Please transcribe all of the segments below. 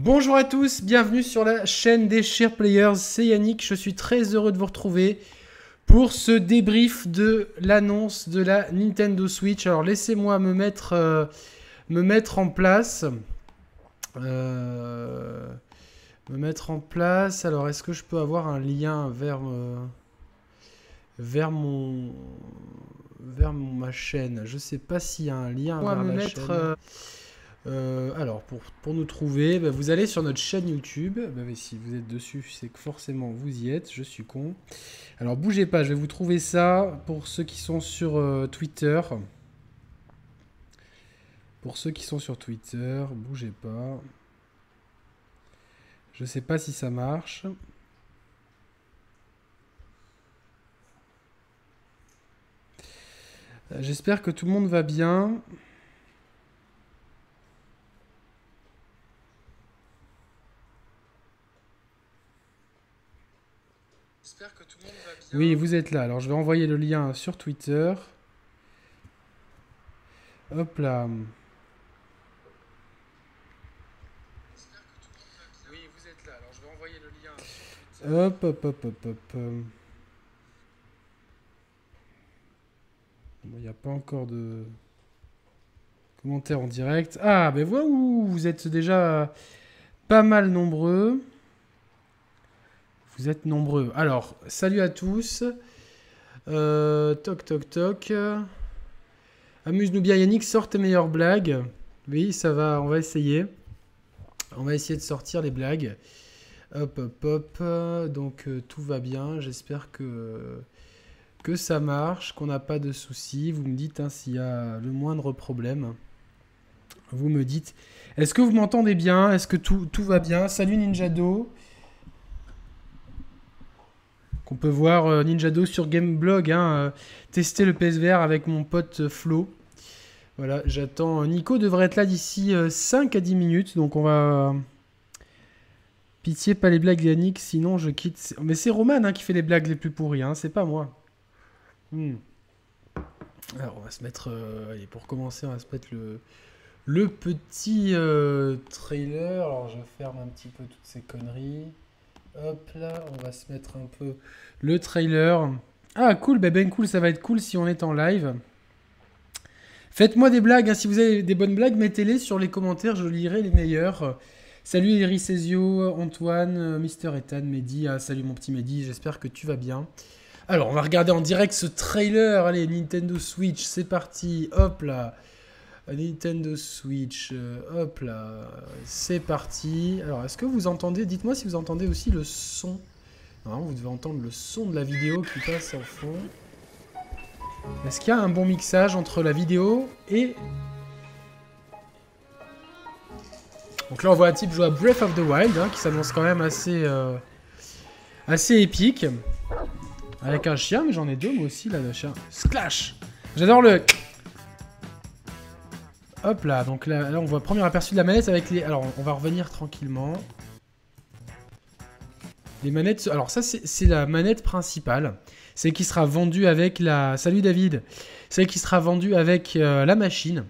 Bonjour à tous, bienvenue sur la chaîne des Share Players, c'est Yannick, je suis très heureux de vous retrouver pour ce débrief de l'annonce de la Nintendo Switch. Alors laissez-moi me mettre, euh, me mettre en place. Euh, me mettre en place. Alors est-ce que je peux avoir un lien vers, euh, vers mon vers ma chaîne? Je sais pas s'il y a un lien vers me mettre, alors, pour, nous trouver, bah, vous allez sur notre chaîne YouTube. Bah, si vous êtes dessus, c'est que forcément vous y êtes. Je suis con. Alors, bougez pas, je vais vous trouver ça pour ceux qui sont sur euh, Twitter. Pour ceux qui sont sur Twitter, bougez pas. Je sais pas si ça marche. Euh, j'espère que tout le monde va bien. Oui, vous êtes là. Alors, je vais envoyer le lien sur Twitter. Hop là. Oui, vous êtes là. Alors, je vais envoyer le lien. Hop, hop, hop, hop, hop. Il n'y a pas encore de commentaires en direct. Ah, ben voilà, vous êtes déjà pas mal nombreux. Vous êtes nombreux. Alors, salut à tous. Euh, toc, toc, toc. Amuse-nous bien, Yannick, sort tes meilleures blagues. Oui, ça va, on va essayer. On va essayer de sortir les blagues. Hop, hop, hop. Donc, euh, tout va bien. J'espère que, ça marche, qu'on n'a pas de soucis. Vous me dites hein, s'il y a le moindre problème. Vous me dites. Est-ce que vous m'entendez bien? Est-ce que tout, tout va bien? Salut Ninjado qu'on peut voir euh, Ninjado sur Gameblog, hein, euh, tester le PSVR avec mon pote euh, Flo. Voilà, j'attends. Nico devrait être là d'ici 5 à 10 minutes, donc on va. Pitié, pas les blagues Yannick, sinon je quitte. Mais c'est Roman hein, qui fait les blagues les plus pourries, hein, c'est pas moi. Hmm. Alors on va se mettre. allez, pour commencer, on va se mettre le, le petit trailer. Alors je ferme un petit peu toutes ces conneries. Hop là, on va se mettre un peu le trailer. Ah cool, ben, ben cool, ça va être cool si on est en live. Faites-moi des blagues, hein. si vous avez des bonnes blagues, mettez-les sur les commentaires, je lirai les meilleurs. Salut Ericesio, Antoine, Mister Ethan, Mehdi, ah, salut mon petit Mehdi, j'espère que tu vas bien. Alors, on va regarder en direct ce trailer, allez, Nintendo Switch, c'est parti, hop là. Nintendo Switch, euh, hop là, c'est parti. Alors, est-ce que vous entendez Dites-moi si vous entendez aussi le son. Non, vous devez entendre le son de la vidéo qui passe en fond. Est-ce qu'il y a un bon mixage entre la vidéo et... Donc là, on voit un type jouer à Breath of the Wild, hein, qui s'annonce quand même assez, euh, assez épique. Avec un chien, mais j'en ai deux moi aussi, là, le chien. Splash J'adore le... Hop là, donc là, on voit premier aperçu de la manette avec les... Alors, on va revenir tranquillement. Les manettes... Alors ça, c'est la manette principale. C'est qui sera vendue avec la... Salut David C'est qui sera vendue avec euh, la machine.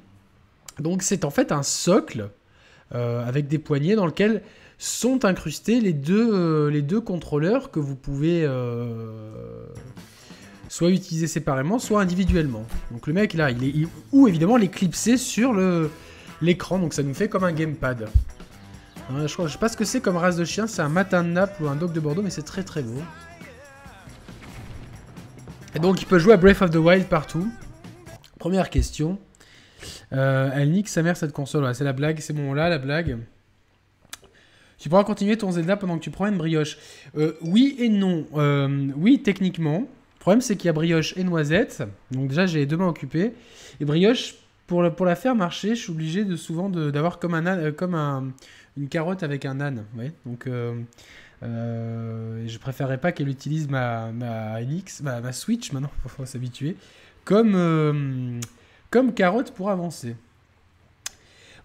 Donc c'est en fait un socle euh, avec des poignées dans lequel sont incrustés les deux, euh, les deux contrôleurs que vous pouvez soit utilisé séparément, soit individuellement. Donc le mec là, il est ou évidemment l'éclipser sur l'écran, donc ça nous fait comme un gamepad. Hein, je, crois, je sais pas ce que c'est comme race de chien, c'est un matin de Naples ou un dog de Bordeaux, mais c'est très très beau. Et donc il peut jouer à Breath of the Wild partout. Première question. Euh, elle nique sa mère cette console, c'est la blague, c'est bon là la blague. Tu pourras continuer ton Zelda pendant que tu prends une brioche. Euh, oui et non. Euh, oui, techniquement. Le problème, c'est qu'il y a brioche et noisette. Donc déjà, j'ai les deux mains occupées. Et brioche, pour pour la faire marcher, je suis obligé de souvent d'avoir comme, un, euh, comme un, une carotte avec un âne. Donc, euh, euh, je préférerais pas qu'elle utilise ma, ma NX, ma, ma Switch, maintenant, faut s'habituer, comme, comme carotte pour avancer.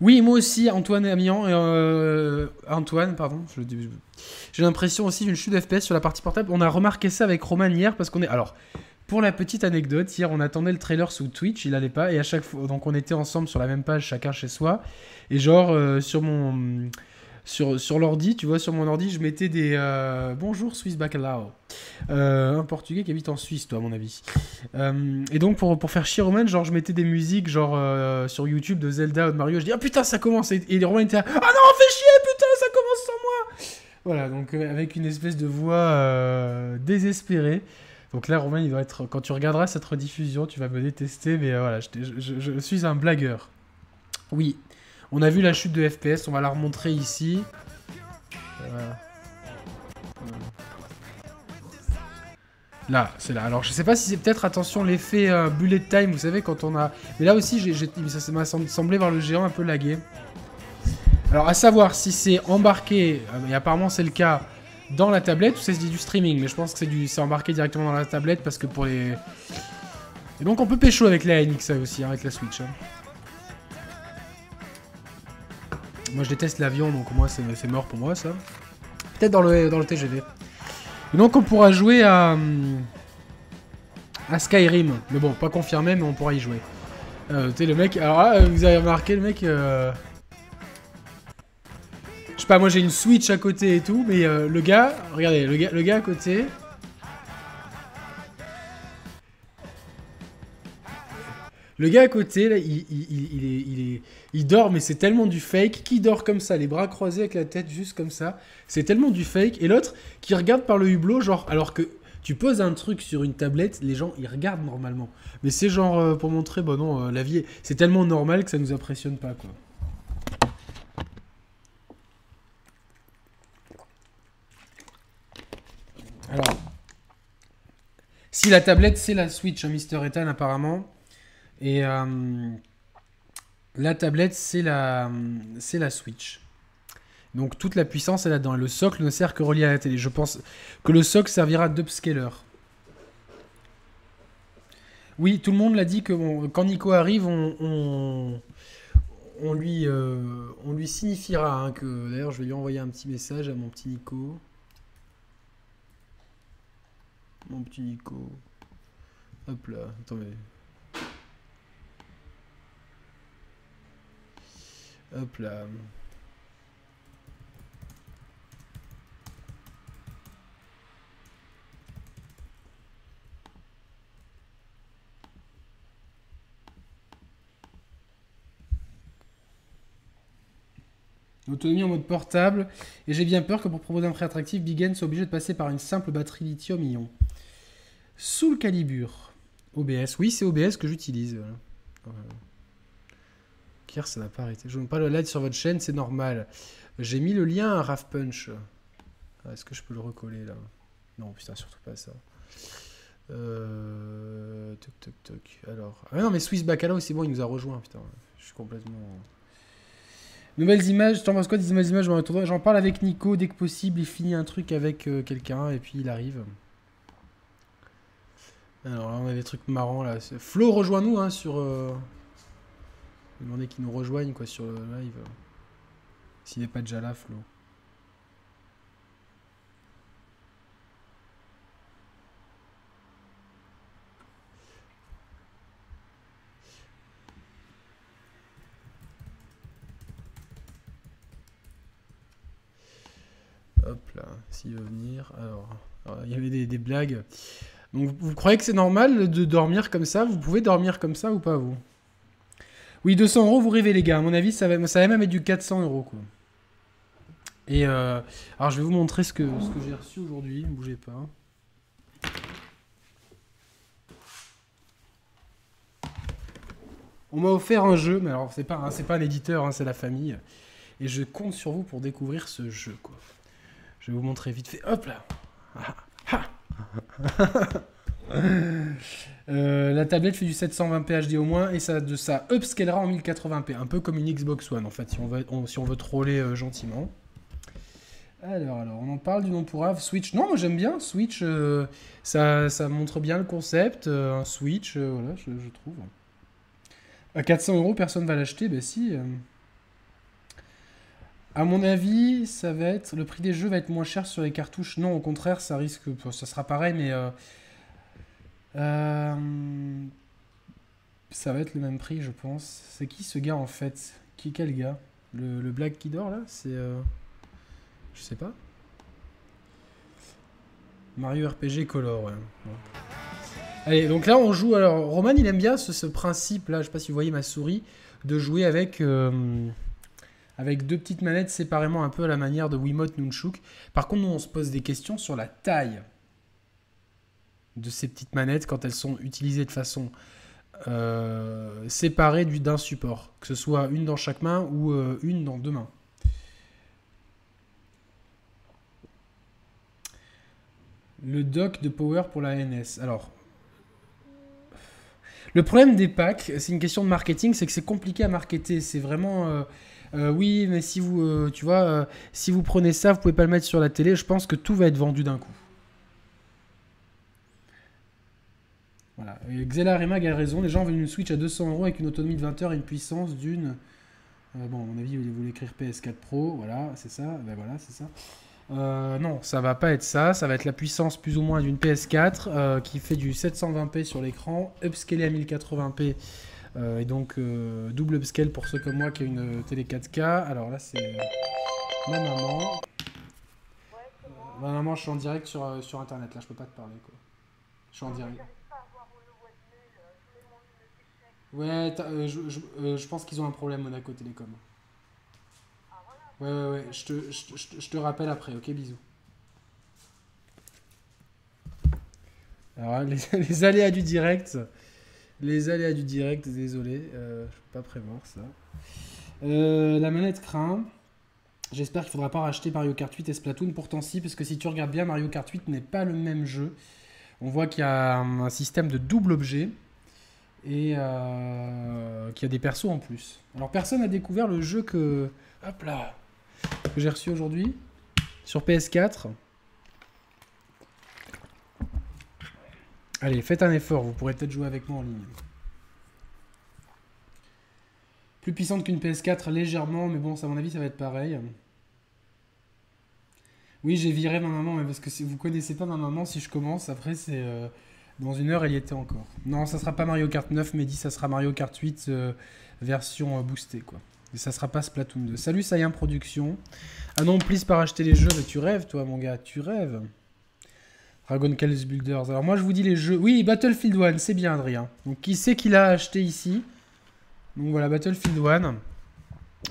Oui, moi aussi, Antoine Amiens, euh, Antoine, pardon, j'ai l'impression aussi d'une chute FPS sur la partie portable. On a remarqué ça avec Roman hier parce qu'on est. Alors, pour la petite anecdote, hier on attendait le trailer sous Twitch, il allait pas, et à chaque fois, donc on était ensemble sur la même page, chacun chez soi, et genre euh, sur mon sur, sur l'ordi, tu vois, sur mon ordi, je mettais des bonjour Swiss Bacalao. un portugais qui habite en Suisse, toi, à mon avis. et donc, pour, pour faire chier Roman, genre, je mettais des musiques, genre, sur YouTube de Zelda ou de Mario. Je dis, ah putain, ça commence. Et, et Roman était là, ah non, fais chier, putain, ça commence sans moi. Voilà, donc avec une espèce de voix désespérée. Donc là, Romain, il doit être. Quand tu regarderas cette rediffusion, tu vas me détester, mais voilà, je, suis un blagueur. Oui, on a vu la chute de FPS, on va la remontrer ici. Là, c'est là. Alors, je sais pas si c'est peut-être, attention, l'effet euh, bullet time, vous savez, quand on a... Mais là aussi, ça m'a semblé voir le géant un peu lagué. Alors, à savoir si c'est embarqué, euh, et apparemment c'est le cas, dans la tablette ou c'est du streaming. Mais je pense que c'est embarqué directement dans la tablette parce que pour les... Et donc on peut pécho avec la NX aussi, hein, avec la Switch. Hein. Moi je déteste l'avion, donc moi c'est mort pour moi ça. Peut-être dans le, dans le TGV. Donc on pourra jouer à, à Skyrim. Mais bon, pas confirmé, mais on pourra y jouer. Euh, tu le mec... Alors là, vous avez remarqué, le mec... Euh, je sais pas, moi j'ai une Switch à côté et tout, mais euh, le gars... Regardez, le gars, le gars à côté... Le gars à côté, il, il, il, dort, mais c'est tellement du fake. Qui dort comme ça, les bras croisés avec la tête juste comme ça C'est tellement du fake. Et l'autre qui regarde par le hublot, genre, alors que tu poses un truc sur une tablette, les gens, ils regardent normalement. Mais c'est genre euh, pour montrer, bon non, euh, la vie, c'est tellement normal que ça nous impressionne pas, quoi. Alors, si la tablette, c'est la Switch, hein, Mister Ethan, apparemment. Et euh, la tablette, c'est la, c'est la Switch. Donc toute la puissance est là-dedans. Le socle ne sert que relié à la télé. Je pense que le socle servira d'upscaler. Oui, tout le monde l'a dit que quand Nico arrive, on, lui, euh, on lui signifiera hein, que. D'ailleurs, je vais lui envoyer un petit message à mon petit Nico. Mon petit Nico. Hop là, attendez. Hop là. Autonomie en mode portable. Et j'ai bien peur que pour proposer un prix attractif, Big soit obligé de passer par une simple batterie lithium-ion. Sous le calibre. OBS. Oui, c'est OBS que j'utilise. Ça n'a pas arrêté. Je ne pas le live sur votre chaîne, c'est normal. J'ai mis le lien à Raf Punch. Ah, est-ce que je peux le recoller là? Non, putain, surtout pas ça. Euh... Toc, toc, toc. Alors. Ah non, mais Swiss Bacala aussi, bon, il nous a rejoint, putain. Je suis complètement. Nouvelles images, t'en penses quoi des nouvelles images J'en parle avec Nico dès que possible. Il finit un truc avec euh, quelqu'un et puis il arrive. Alors là, on a des trucs marrants là. Flo, rejoins-nous hein, sur. Euh... Demander qu'il nous rejoigne quoi sur le live. S'il n'est pas déjà là, Flo. Hop là, s'il veut venir. Alors, il y avait des, blagues. Donc, vous, croyez que c'est normal de dormir comme ça? Vous pouvez dormir comme ça ou pas, vous? Oui, 200 euros, vous rêvez, les gars. À mon avis, ça va, ça va même être du 400 euros, quoi. Et euh, alors, je vais vous montrer ce que, ce que j'ai reçu aujourd'hui. Ne bougez pas. On m'a offert un jeu, mais alors c'est pas, c'est pas l'éditeur, hein, c'est la famille. Et je compte sur vous pour découvrir ce jeu. Je vais vous montrer vite fait. Hop là euh, La tablette fait du 720p HD au moins et ça, de, ça upscalera en 1080p. Un peu comme une Xbox One en fait, si on veut, si on veut troller euh, gentiment. Alors, alors, on en parle du nom pour Ave. Switch. Non, moi j'aime bien. Switch, euh, ça, ça, montre bien le concept. un Switch, voilà, je, trouve. À 400 euros, personne va l'acheter. Ben si. À mon avis, ça va être le prix des jeux va être moins cher sur les cartouches. Non, au contraire, ça risque, ça sera pareil, mais euh, ça va être le même prix, je pense. C'est qui ce gars en fait? Qui quel gars? Le, le black qui dort là? C'est euh, Je sais pas. Mario RPG Color, ouais. Allez, donc là on joue. Alors, Roman il aime bien ce, principe là, je sais pas si vous voyez ma souris, de jouer avec, euh, avec deux petites manettes séparément un peu à la manière de Wiimote Nunchuk. Par contre, nous on se pose des questions sur la taille de ces petites manettes quand elles sont utilisées de façon euh, séparée d'un support, que ce soit une dans chaque main ou euh, une dans deux mains. Le dock de power pour la NS. Alors, le problème des packs, c'est une question de marketing, c'est que c'est compliqué à marketer. C'est vraiment, euh, oui, mais si vous, tu vois, si vous prenez ça, vous pouvez pas le mettre sur la télé. Je pense que tout va être vendu d'un coup. Voilà. Xela Remag a raison. Les gens veulent une Switch à 200 euros avec une autonomie de 20 heures et une puissance d'une. bon, à mon avis, vous voulez écrire PS4 Pro. Voilà, c'est ça. Ben voilà, c'est ça. Euh, non, ça va pas être ça. Ça va être la puissance plus ou moins d'une PS4 euh, qui fait du 720p sur l'écran, upscalé à 1080p euh, et donc double upscale pour ceux comme moi qui a une télé 4K. Alors là, c'est ma maman. Ma maman, je suis en direct sur, sur internet là, je peux pas te parler quoi. Je suis en direct. Ouais, je, je pense qu'ils ont un problème Monaco Télécom. Ouais, ouais, ouais. Je te, je, je te rappelle après, ok Bisous. Alors, les, les, aléas du direct. Les aléas du direct, désolé. Euh, je peux pas prévoir ça. Euh, la manette craint. J'espère qu'il faudra pas racheter Mario Kart 8 et Splatoon. Pourtant, si, parce que si tu regardes bien, Mario Kart 8 n'est pas le même jeu. On voit qu'il y a un, système de double objet et euh, qu'il y a des persos en plus. Alors, personne n'a découvert le jeu que. Que j'ai reçu aujourd'hui sur PS4. Allez, faites un effort, vous pourrez peut-être jouer avec moi en ligne. Plus puissante qu'une PS4, légèrement, mais bon, à mon avis, ça va être pareil. Oui, j'ai viré ma maman, mais parce que si vous connaissez pas ma maman, si je commence, après, c'est... Euh, dans une heure, elle y était encore. Non, ça sera pas Mario Kart 9, mais dit ça sera Mario Kart 8 euh, version euh, boostée, quoi. Et ça sera pas Splatoon 2. Salut Saiyan Production. Ah non, please par acheter les jeux. Mais tu rêves, toi, mon gars. Tu rêves. Dragon Calls Builders. Alors moi, je vous dis les jeux. Oui, Battlefield 1, c'est bien, Adrien. Donc qui sait qu'il a acheté ici? Donc voilà, Battlefield 1.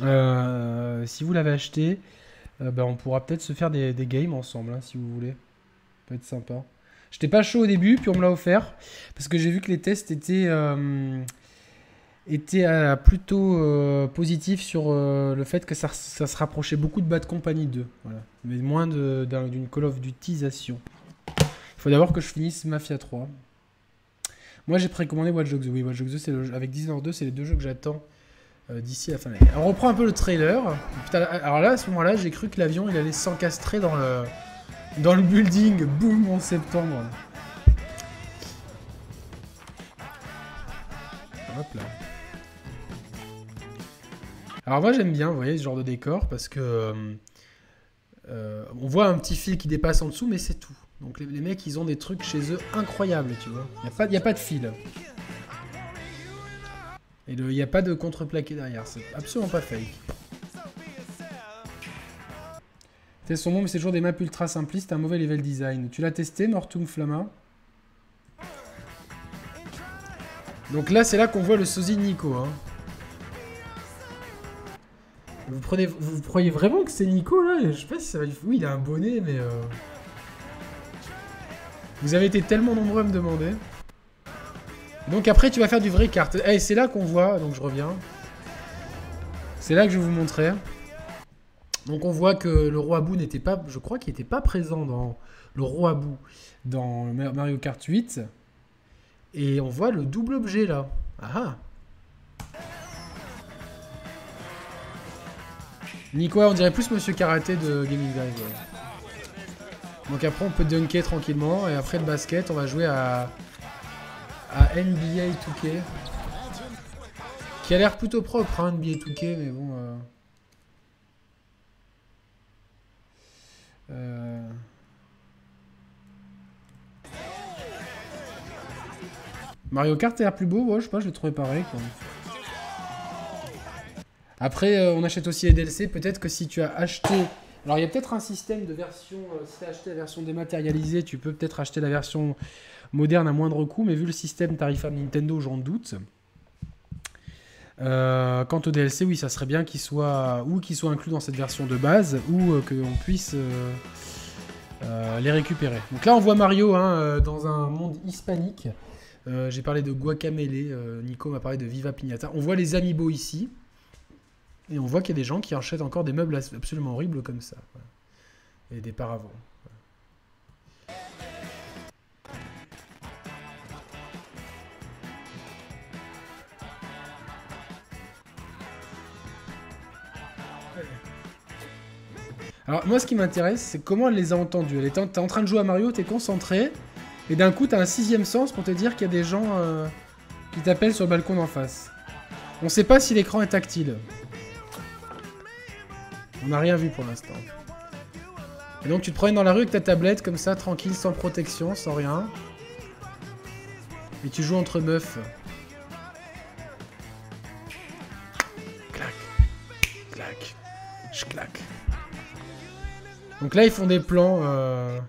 Euh, si vous l'avez acheté, euh, ben, on pourra peut-être se faire des, games ensemble, hein, si vous voulez. Ça peut être sympa. J'étais pas chaud au début, puis on me l'a offert. Parce que j'ai vu que les tests étaient... Euh, était euh, plutôt euh, positif sur le fait que ça, se rapprochait beaucoup de Bad Company 2. Voilà. Mais moins d'une Call of Dutyisation. Il faut d'abord que je finisse Mafia 3. Moi j'ai précommandé Watch Dogs 2. Oui, Watch Dogs 2, le, avec Dishonored 2, c'est les deux jeux que j'attends d'ici la fin de. On reprend un peu le trailer. Alors là, à ce moment-là, j'ai cru que l'avion il allait s'encastrer dans le, dans le building. Boum, en septembre. Hop là. Alors moi j'aime bien, vous voyez, ce genre de décor parce que euh, euh, on voit un petit fil qui dépasse en dessous, mais c'est tout. Donc les, mecs, ils ont des trucs chez eux incroyables, tu vois. Il n'y a, pas, a pas de fil. Et il n'y a pas de contreplaqué derrière, c'est absolument pas fake. C'est son nom, mais c'est toujours des maps ultra simplistes, un mauvais level design. Tu l'as testé, Mortum Flamma Donc là, c'est là qu'on voit le sosie Nico. Hein. Vous, prenez, vous croyez vraiment que c'est Nico là? Je sais pas si ça va lui... Oui, il a un bonnet, mais... Euh... Vous avez été tellement nombreux à me demander. Donc après, tu vas faire du vrai carte. Eh, c'est là qu'on voit, donc je reviens. C'est là que je vais vous montrer. Donc on voit que le roi Boo n'était pas... Je crois qu'il n'était pas présent dans le roi Boo dans Mario Kart 8. Et on voit le double objet là. Ah ah Nico, on dirait plus Monsieur Karaté de Gaming Guy. Donc après, on peut dunker tranquillement. Et après le basket, on va jouer à, à NBA 2K. Qui a l'air plutôt propre, hein, NBA 2K, mais bon... Euh... Mario Kart a l'air plus beau, ouais, je sais pas, je l'ai trouvé pareil. Après, euh, on achète aussi les DLC. Peut-être que si tu as acheté Alors il y a peut-être un système de version, euh, si tu as acheté la version dématérialisée, tu peux peut-être acheter la version moderne à moindre coût, mais vu le système tarifable Nintendo, j'en doute. Euh, quant au DLC, oui, ça serait bien qu'il soit ou qu'il soit inclus dans cette version de base, ou qu'on puisse les récupérer. Donc là, on voit Mario hein, dans un monde hispanique. J'ai parlé de Guacamele, Nico m'a parlé de Viva Pignata. On voit les amiibo ici. Et on voit qu'il y a des gens qui achètent encore des meubles absolument horribles comme ça. Et des paravents. Alors moi ce qui m'intéresse c'est comment elle les a entendus. Elle est en, en train de jouer à Mario, t'es concentré, et d'un coup t'as un sixième sens pour te dire qu'il y a des gens euh, qui t'appellent sur le balcon d'en face. On sait pas si l'écran est tactile. On n'a rien vu pour l'instant. Et donc tu te promènes dans la rue avec ta tablette comme ça, tranquille, sans protection, sans rien. Et tu joues entre meufs. Clac. Clac. Je claque. Donc là ils font des plans euh,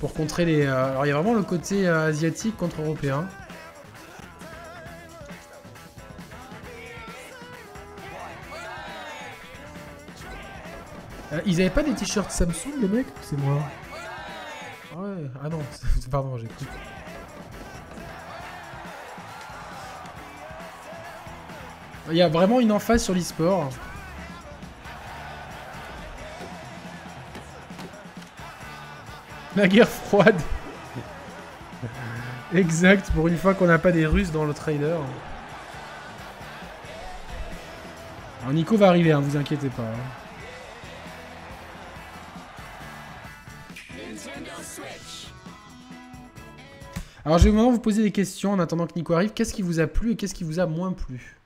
pour contrer les... Euh, alors il y a vraiment le côté euh, asiatique contre européen. Euh, ils avaient pas des t-shirts Samsung, les mecs C'est moi? Ouais, ah non, pardon, j'ai cru. Il y a vraiment une emphase sur l'e-sport. La guerre froide. exact, pour une fois qu'on n'a pas des Russes dans le trailer. Alors Nico va arriver, hein, vous inquiétez pas. Hein. Alors je vais maintenant vous poser des questions en attendant que Nico arrive. Qu'est-ce qui vous a plu et qu'est-ce qui vous a moins plu?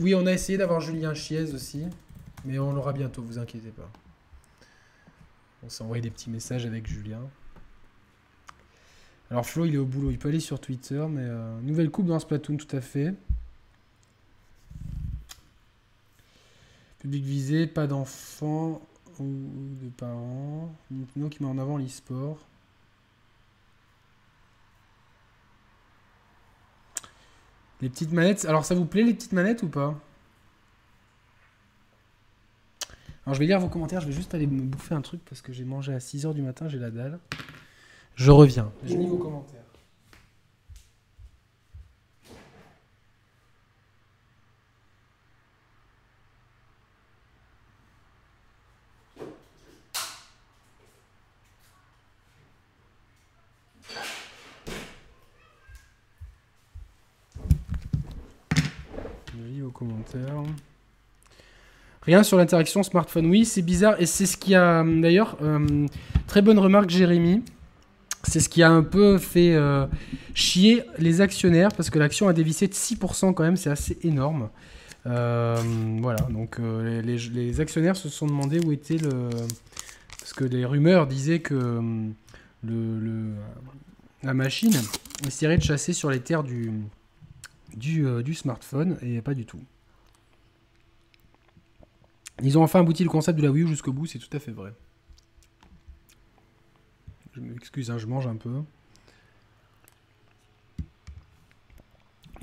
Oui, on a essayé d'avoir Julien Chiez aussi. Mais on l'aura bientôt, vous inquiétez pas. On s'est envoyé des petits messages avec Julien. Alors Flo, il est au boulot. Il peut aller sur Twitter, mais... Euh, nouvelle coupe dans Splatoon, tout à fait. Public visé, pas d'enfants ou de parents. Nintendo qui met en avant l'e-sport. Les petites manettes. Alors ça vous plaît les petites manettes ou pas? Alors je vais lire vos commentaires, je vais juste aller me bouffer un truc parce que j'ai mangé à 6h du matin, j'ai la dalle. Je reviens. Je lis vos commentaires. Rien sur l'interaction smartphone. Oui, c'est bizarre. Et c'est ce qui a, d'ailleurs, euh, très bonne remarque, Jérémy. C'est ce qui a un peu fait euh, chier les actionnaires parce que l'action a dévissé de 6% quand même, c'est assez énorme. Euh, voilà, donc les, actionnaires se sont demandé où était le. Parce que les rumeurs disaient que la machine essaierait de chasser sur les terres du, du, du smartphone et pas du tout. Ils ont enfin abouti le concept de la Wii U jusqu'au bout, c'est tout à fait vrai. Je m'excuse, hein, je mange un peu.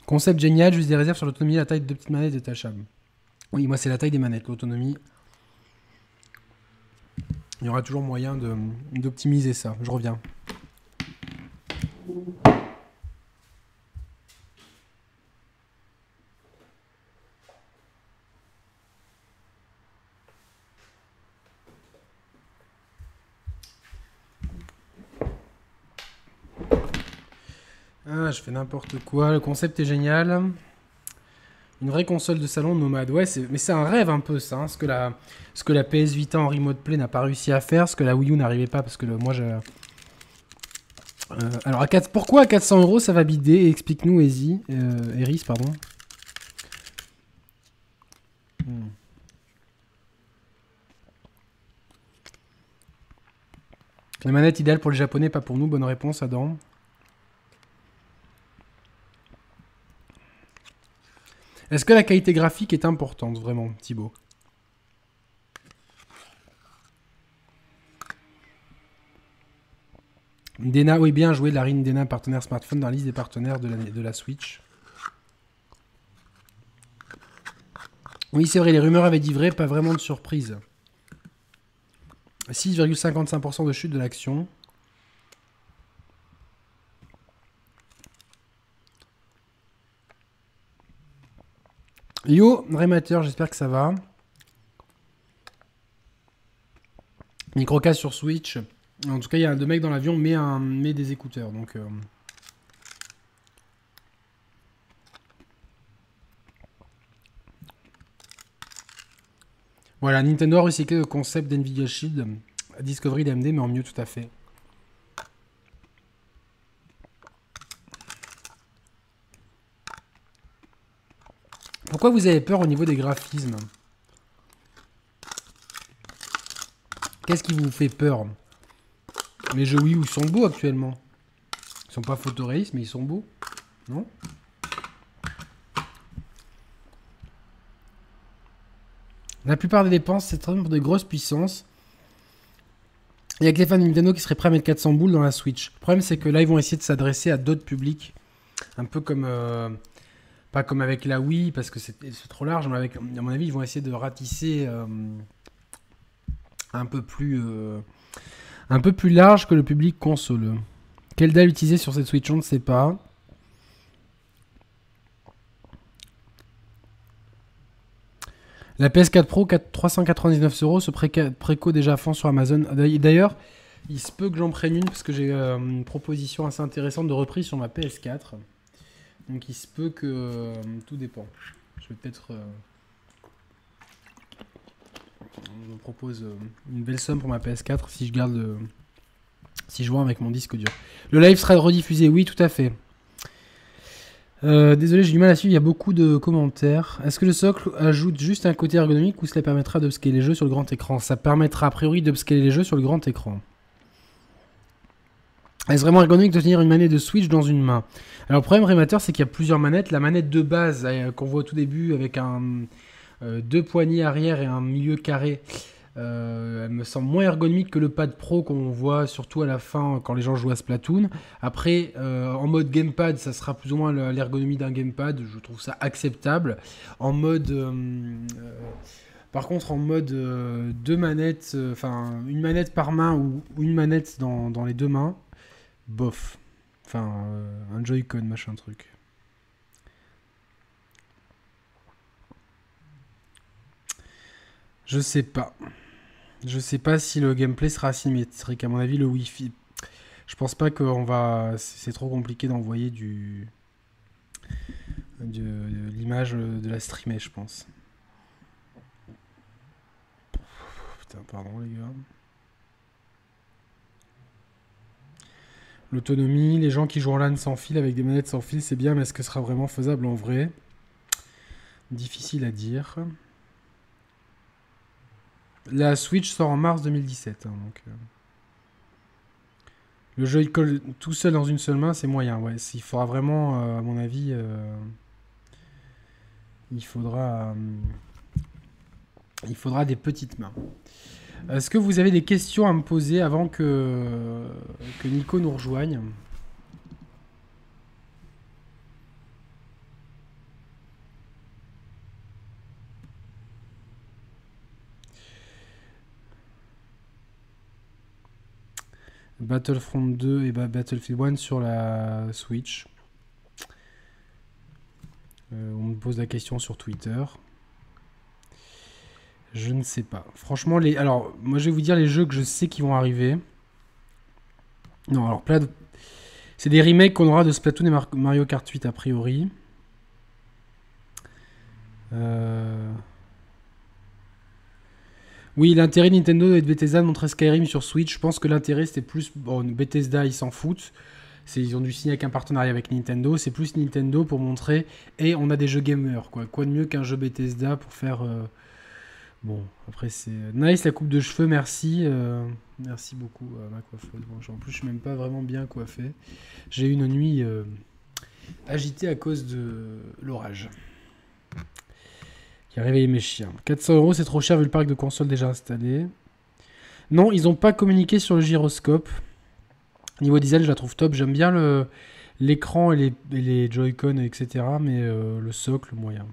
Concept génial, juste des réserves sur l'autonomie, la taille de petites manettes détachables. Oui, moi c'est la taille des manettes, l'autonomie. Il y aura toujours moyen d'optimiser ça. Je reviens. Je fais n'importe quoi. Le concept est génial. Une vraie console de salon nomade. Ouais, mais c'est un rêve un peu ça. Hein, ce, que la... ce que la PS Vita en remote play n'a pas réussi à faire. Ce que la Wii U n'arrivait pas parce que moi. Euh, alors, à 4... pourquoi à 400 euros ça va bider? Explique-nous. Euh, Eris, pardon. La manette idéale pour les japonais, pas pour nous. Bonne réponse, Adam. Est-ce que la qualité graphique est importante, vraiment, Thibaut? Dena, oui, bien joué, Larine Dena, partenaire smartphone dans la liste des partenaires de la, Switch. Oui, c'est vrai, les rumeurs avaient dit vrai, pas vraiment de surprise. 6,55% de chute de l'action. Yo, Rémateur, j'espère que ça va. Microcast sur Switch. En tout cas, il y a deux mecs dans l'avion, mais, un, des écouteurs. Donc, euh. Voilà, Nintendo a recyclé le concept d'NVIDIA Shield, Discovery d'AMD, mais en mieux tout à fait. Pourquoi vous avez peur au niveau des graphismes Qu'est-ce qui vous fait peur Les jeux Wii sont beaux actuellement. Ils sont pas photoréalistes, mais ils sont beaux. Non La plupart des dépenses, c'est pour des grosses puissances. Il y a que les fans de Nintendo qui seraient prêts à mettre 400 boules dans la Switch. Le problème, c'est que là, ils vont essayer de s'adresser à d'autres publics. Un peu comme. Euh, comme avec la Wii, parce que c'est trop large, mais avec, à mon avis, ils vont essayer de ratisser euh, un, peu plus, euh, un peu plus large que le public console. Quelle dalle utiliser sur cette Switch On ne sait pas. La PS4 Pro, 399 euros, ce préco déjà à fond sur Amazon. D'ailleurs, il se peut que j'en prenne une parce que j'ai euh, une proposition assez intéressante de reprise sur ma PS4. Donc il se peut que euh, tout dépend. Je vais peut-être. Euh, je propose une belle somme pour ma PS4 si je garde. si je vois avec mon disque dur. Le live sera rediffusé, oui, tout à fait. Euh, désolé, j'ai du mal à suivre, il y a beaucoup de commentaires. Est-ce que le socle ajoute juste un côté ergonomique ou cela permettra d'upscaler les jeux sur le grand écran? Ça permettra a priori d'upscaler les jeux sur le grand écran. Est-ce vraiment ergonomique de tenir une manette de Switch dans une main? Alors le problème Rémateur, c'est qu'il y a plusieurs manettes. La manette de base euh, qu'on voit au tout début avec euh, deux poignées arrière et un milieu carré, euh, elle me semble moins ergonomique que le pad pro qu'on voit surtout à la fin quand les gens jouent à Splatoon. Après, en mode gamepad, ça sera plus ou moins l'ergonomie d'un gamepad. Je trouve ça acceptable. En mode. Par contre, en mode deux manettes, enfin une manette par main ou, une manette dans, les deux mains, bof. Enfin, un Joy-Con, machin truc. Je sais pas. Je sais pas si le gameplay sera asymétrique. À mon avis, le Wi-Fi. Je pense pas qu'on va. C'est trop compliqué d'envoyer du. de, l'image de la streamer, je pense. Putain, pardon les gars. L'autonomie, les gens qui jouent en LAN sans fil avec des manettes sans fil, c'est bien, mais est-ce que ce sera vraiment faisable en vrai? Difficile à dire. La Switch sort en mars 2017. Hein, euh. Le jeu il colle tout seul dans une seule main, c'est moyen. Ouais, il faudra vraiment, euh, à mon avis, euh, il faudra, il faudra des petites mains. Est-ce que vous avez des questions à me poser avant que, Nico nous rejoigne? Battlefront 2 et Battlefield 1 sur la Switch. Euh, on me pose la question sur Twitter. Je ne sais pas. Franchement. Alors, moi, je vais vous dire les jeux que je sais qui vont arriver. Non, alors, c'est des remakes qu'on aura de Splatoon et Mario Kart 8 a priori. Euh. Oui, l'intérêt Nintendo et de Bethesda de montrer Skyrim sur Switch, je pense que l'intérêt c'était plus. Bon, Bethesda ils s'en foutent. Ils ont dû signer avec un partenariat avec Nintendo. C'est plus Nintendo pour montrer. Et on a des jeux gamers, quoi. Quoi de mieux qu'un jeu Bethesda pour faire. Euh, Bon, après c'est nice la coupe de cheveux, merci. euh, merci beaucoup à ma coiffeuse. En plus, je suis même pas vraiment bien coiffé. J'ai eu une nuit euh, agitée à cause de l'orage. Qui a réveillé mes chiens. 400 euros, c'est trop cher vu le parc de consoles déjà installé. Non, ils ont pas communiqué sur le gyroscope. Niveau design, je la trouve top. J'aime bien l'écran et les, Joy-Con, etc. Mais euh, le socle, moyen.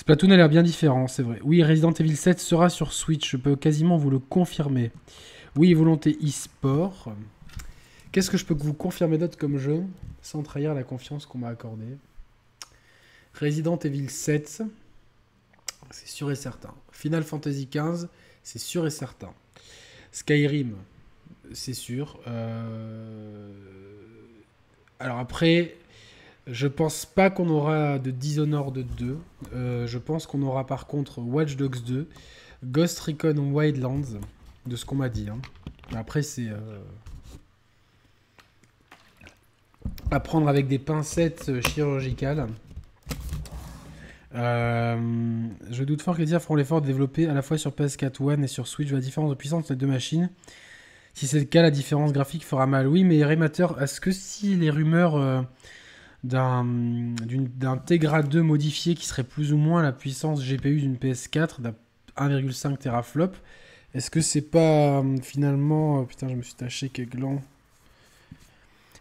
Splatoon a l'air bien différent, c'est vrai. Oui, Resident Evil 7 sera sur Switch, je peux quasiment vous le confirmer. Oui, volonté e-sport. Qu'est-ce que je peux vous confirmer d'autre comme jeu, sans trahir la confiance qu'on m'a accordée? Resident Evil 7, c'est sûr et certain. Final Fantasy 15, c'est sûr et certain. Skyrim, c'est sûr. Euh, Alors après, je pense pas qu'on aura de Dishonored 2. Euh, je pense qu'on aura par contre Watch Dogs 2, Ghost Recon Wildlands, de ce qu'on m'a dit. hein. Après, c'est euh, à prendre avec des pincettes euh, chirurgicales. Je doute fort que les tiers feront l'effort de développer à la fois sur PS4 One et sur Switch la différence de puissance entre les deux machines. Si c'est le cas, la différence graphique fera mal. Oui, mais Remater, est-ce que si les rumeurs d'un Tegra 2 modifié qui serait plus ou moins la puissance GPU d'une PS4 d'un 1,5 teraflop, est-ce que c'est pas euh, finalement... euh, putain, je me suis taché quel gland.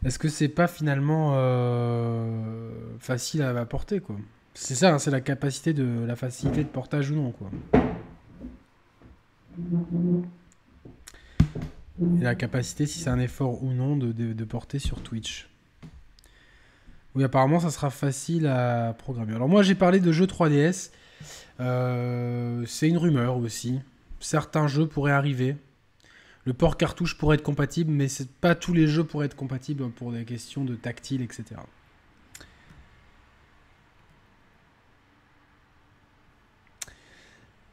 Est-ce que c'est pas finalement euh, facile à, porter, quoi? C'est ça, hein, c'est la capacité de... la facilité de portage ou non, quoi. Et la capacité, si c'est un effort ou non, de porter sur Twitch. Oui, apparemment, ça sera facile à programmer. Alors moi, j'ai parlé de jeux 3DS. Euh, c'est une rumeur aussi. Certains jeux pourraient arriver. Le port cartouche pourrait être compatible, mais c'est pas tous les jeux pourraient être compatibles pour des questions de tactile, etc.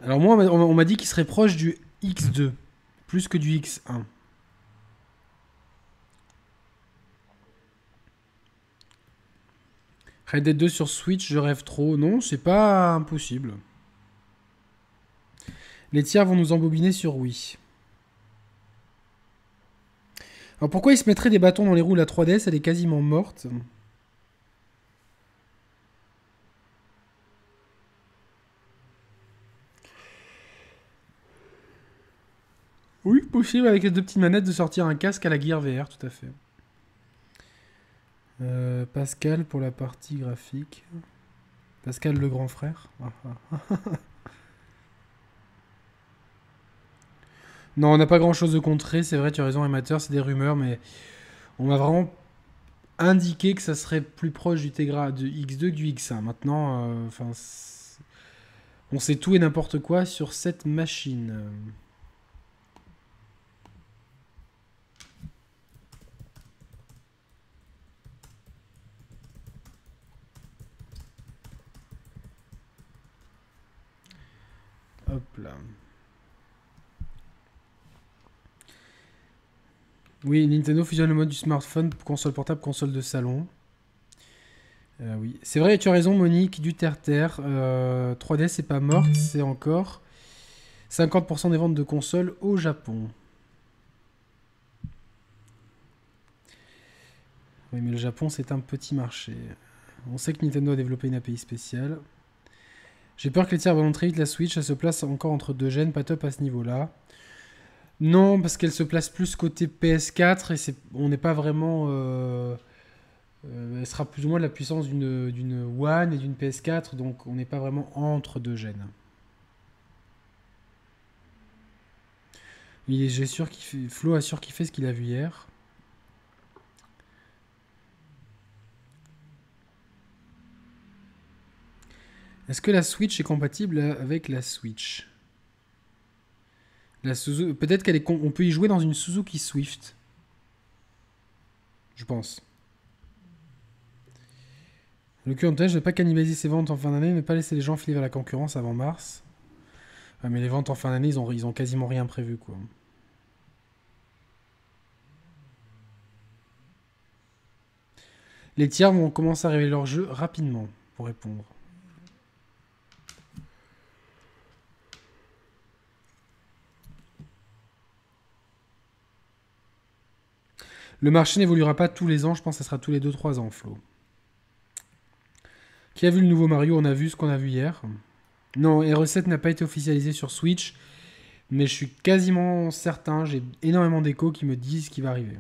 Alors moi, on m'a- on m'a dit qu'il serait proche du X2, plus que du X1. Red Dead 2 sur Switch, je rêve trop. Non, c'est pas impossible. Les tiers vont nous embobiner sur Wii. Alors pourquoi ils se mettraient des bâtons dans les roues La 3DS, elle est quasiment morte. Oui, possible avec les deux petites manettes de sortir un casque à la Gear VR, tout à fait. Euh, Pascal pour la partie graphique. Pascal le grand frère. Non, on n'a pas grand chose de contrer, c'est vrai, tu as raison, amateur, c'est des rumeurs, mais on m'a vraiment indiqué que ça serait plus proche du Tegra du X2 que du X1. Maintenant, euh, on sait tout et n'importe quoi sur cette machine. Hop là. Oui, Nintendo fusionne le mode du smartphone, console portable, console de salon. Euh, oui, c'est vrai, tu as raison, Monique, du terre-terre. Euh, 3DS, c'est pas morte, c'est encore 50% des ventes de consoles au Japon. Oui, mais le Japon, c'est un petit marché. On sait que Nintendo a développé une API spéciale. J'ai peur que les tiers vont très vite la Switch, elle se place encore entre deux gènes, pas top à ce niveau-là. Non, parce qu'elle se place plus côté PS4 et on n'est pas vraiment. euh, euh, elle sera plus ou moins de la puissance d'une, One et d'une PS4, donc on n'est pas vraiment entre deux gènes. Il est, Flo a sûr qu'il fait ce qu'il a vu hier. Est-ce que la Switch est compatible avec la Switch? La Suzu- Peut-être qu'elle est con- on peut y jouer dans une Suzuki Swift. Je pense. Le QNTH ne pas cannibaliser ses ventes en fin d'année, ne pas laisser les gens filer vers la concurrence avant mars. Mais les ventes en fin d'année, ils ont, ils ont quasiment rien prévu, quoi. Les tiers vont commencer à révéler leur jeu rapidement, pour répondre. Le marché n'évoluera pas tous les ans, je pense que ça sera tous les 2-3 ans, Flo. Qui a vu le nouveau Mario? On a vu ce qu'on a vu hier. Non, R7 n'a pas été officialisé sur Switch, mais je suis quasiment certain, j'ai énormément d'échos qui me disent ce qui va arriver.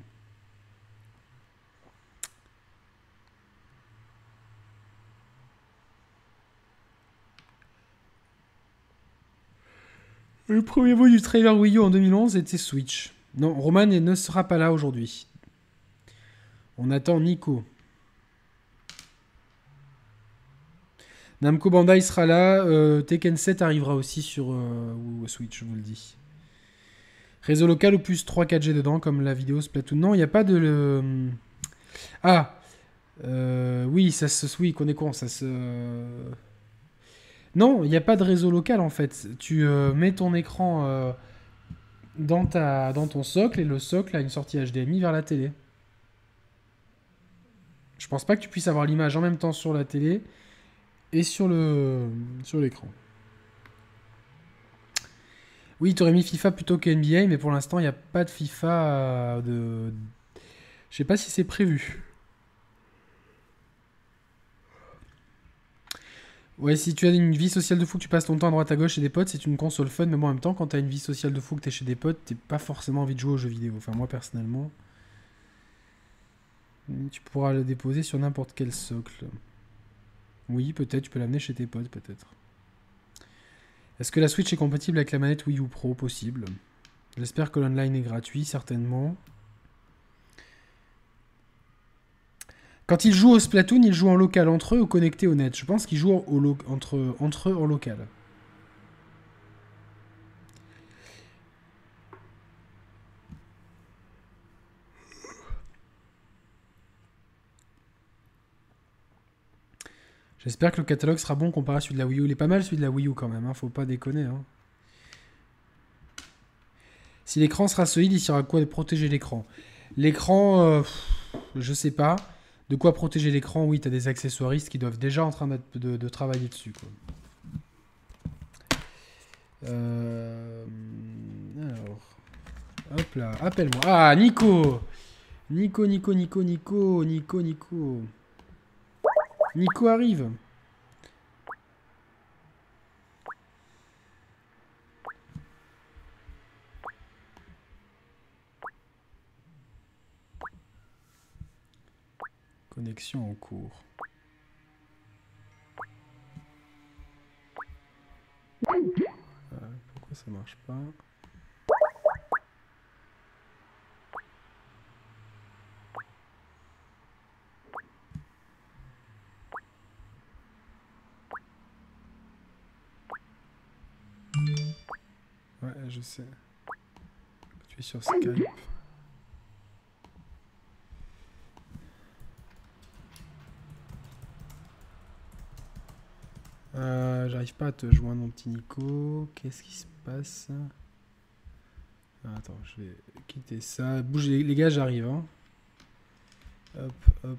Le premier mot du trailer Wii U en 2011 était Switch. Non, Roman ne sera pas là aujourd'hui. On attend Nico. Namco Bandai sera là. Euh, Tekken 7 arrivera aussi sur euh, Switch, je vous le dis. Réseau local ou plus 3-4G dedans, comme la vidéo Splatoon. Non, il n'y a pas de. Le... Ah euh, Oui, ça se. Oui, qu'on est con, ça se. Non, il n'y a pas de réseau local en fait. Tu mets ton écran dans, ta, dans ton socle et le socle a une sortie HDMI vers la télé. Je pense pas que tu puisses avoir l'image en même temps sur la télé et sur le sur l'écran. Oui, tu aurais mis FIFA plutôt que NBA, mais pour l'instant, il n'y a pas de FIFA euh, de. Je sais pas si c'est prévu. Ouais, si tu as une vie sociale de fou, que tu passes ton temps à droite à gauche chez des potes, c'est une console fun, mais moi en même temps, quand tu as une vie sociale de fou, que tu es chez des potes, t'es pas forcément envie de jouer aux jeux vidéo. Enfin, moi personnellement. Tu pourras le déposer sur n'importe quel socle. Oui, peut-être, tu peux l'amener chez tes potes, peut-être. Est-ce que la Switch est compatible avec la manette Wii U Pro? Possible. J'espère que l'online est gratuit, certainement. Quand ils jouent au Splatoon, ils jouent en local entre eux ou connectés au net? Je pense qu'ils jouent entre, entre eux en local. J'espère que le catalogue sera bon comparé à celui de la Wii U. Il est pas mal celui de la Wii U quand même, hein. faut pas déconner. Hein. Si l'écran sera solide, il sera quoi de protéger l'écran? L'écran, euh, je sais pas. De quoi protéger l'écran? Oui, tu as des accessoiristes qui doivent déjà en train de, travailler dessus. Euh, alors, hop là, appelle-moi. Ah, Nico Nico, Nico, Nico, Nico, Nico, Nico. Nico arrive. Connexion en cours. Euh, pourquoi ça marche pas? Ouais, je sais. Tu es sur Skype. Euh, j'arrive pas à te joindre, mon petit Nico. Qu'est-ce qui se passe? Attends, je vais quitter ça. Bouge les, gars, j'arrive. Hein. Hop, hop.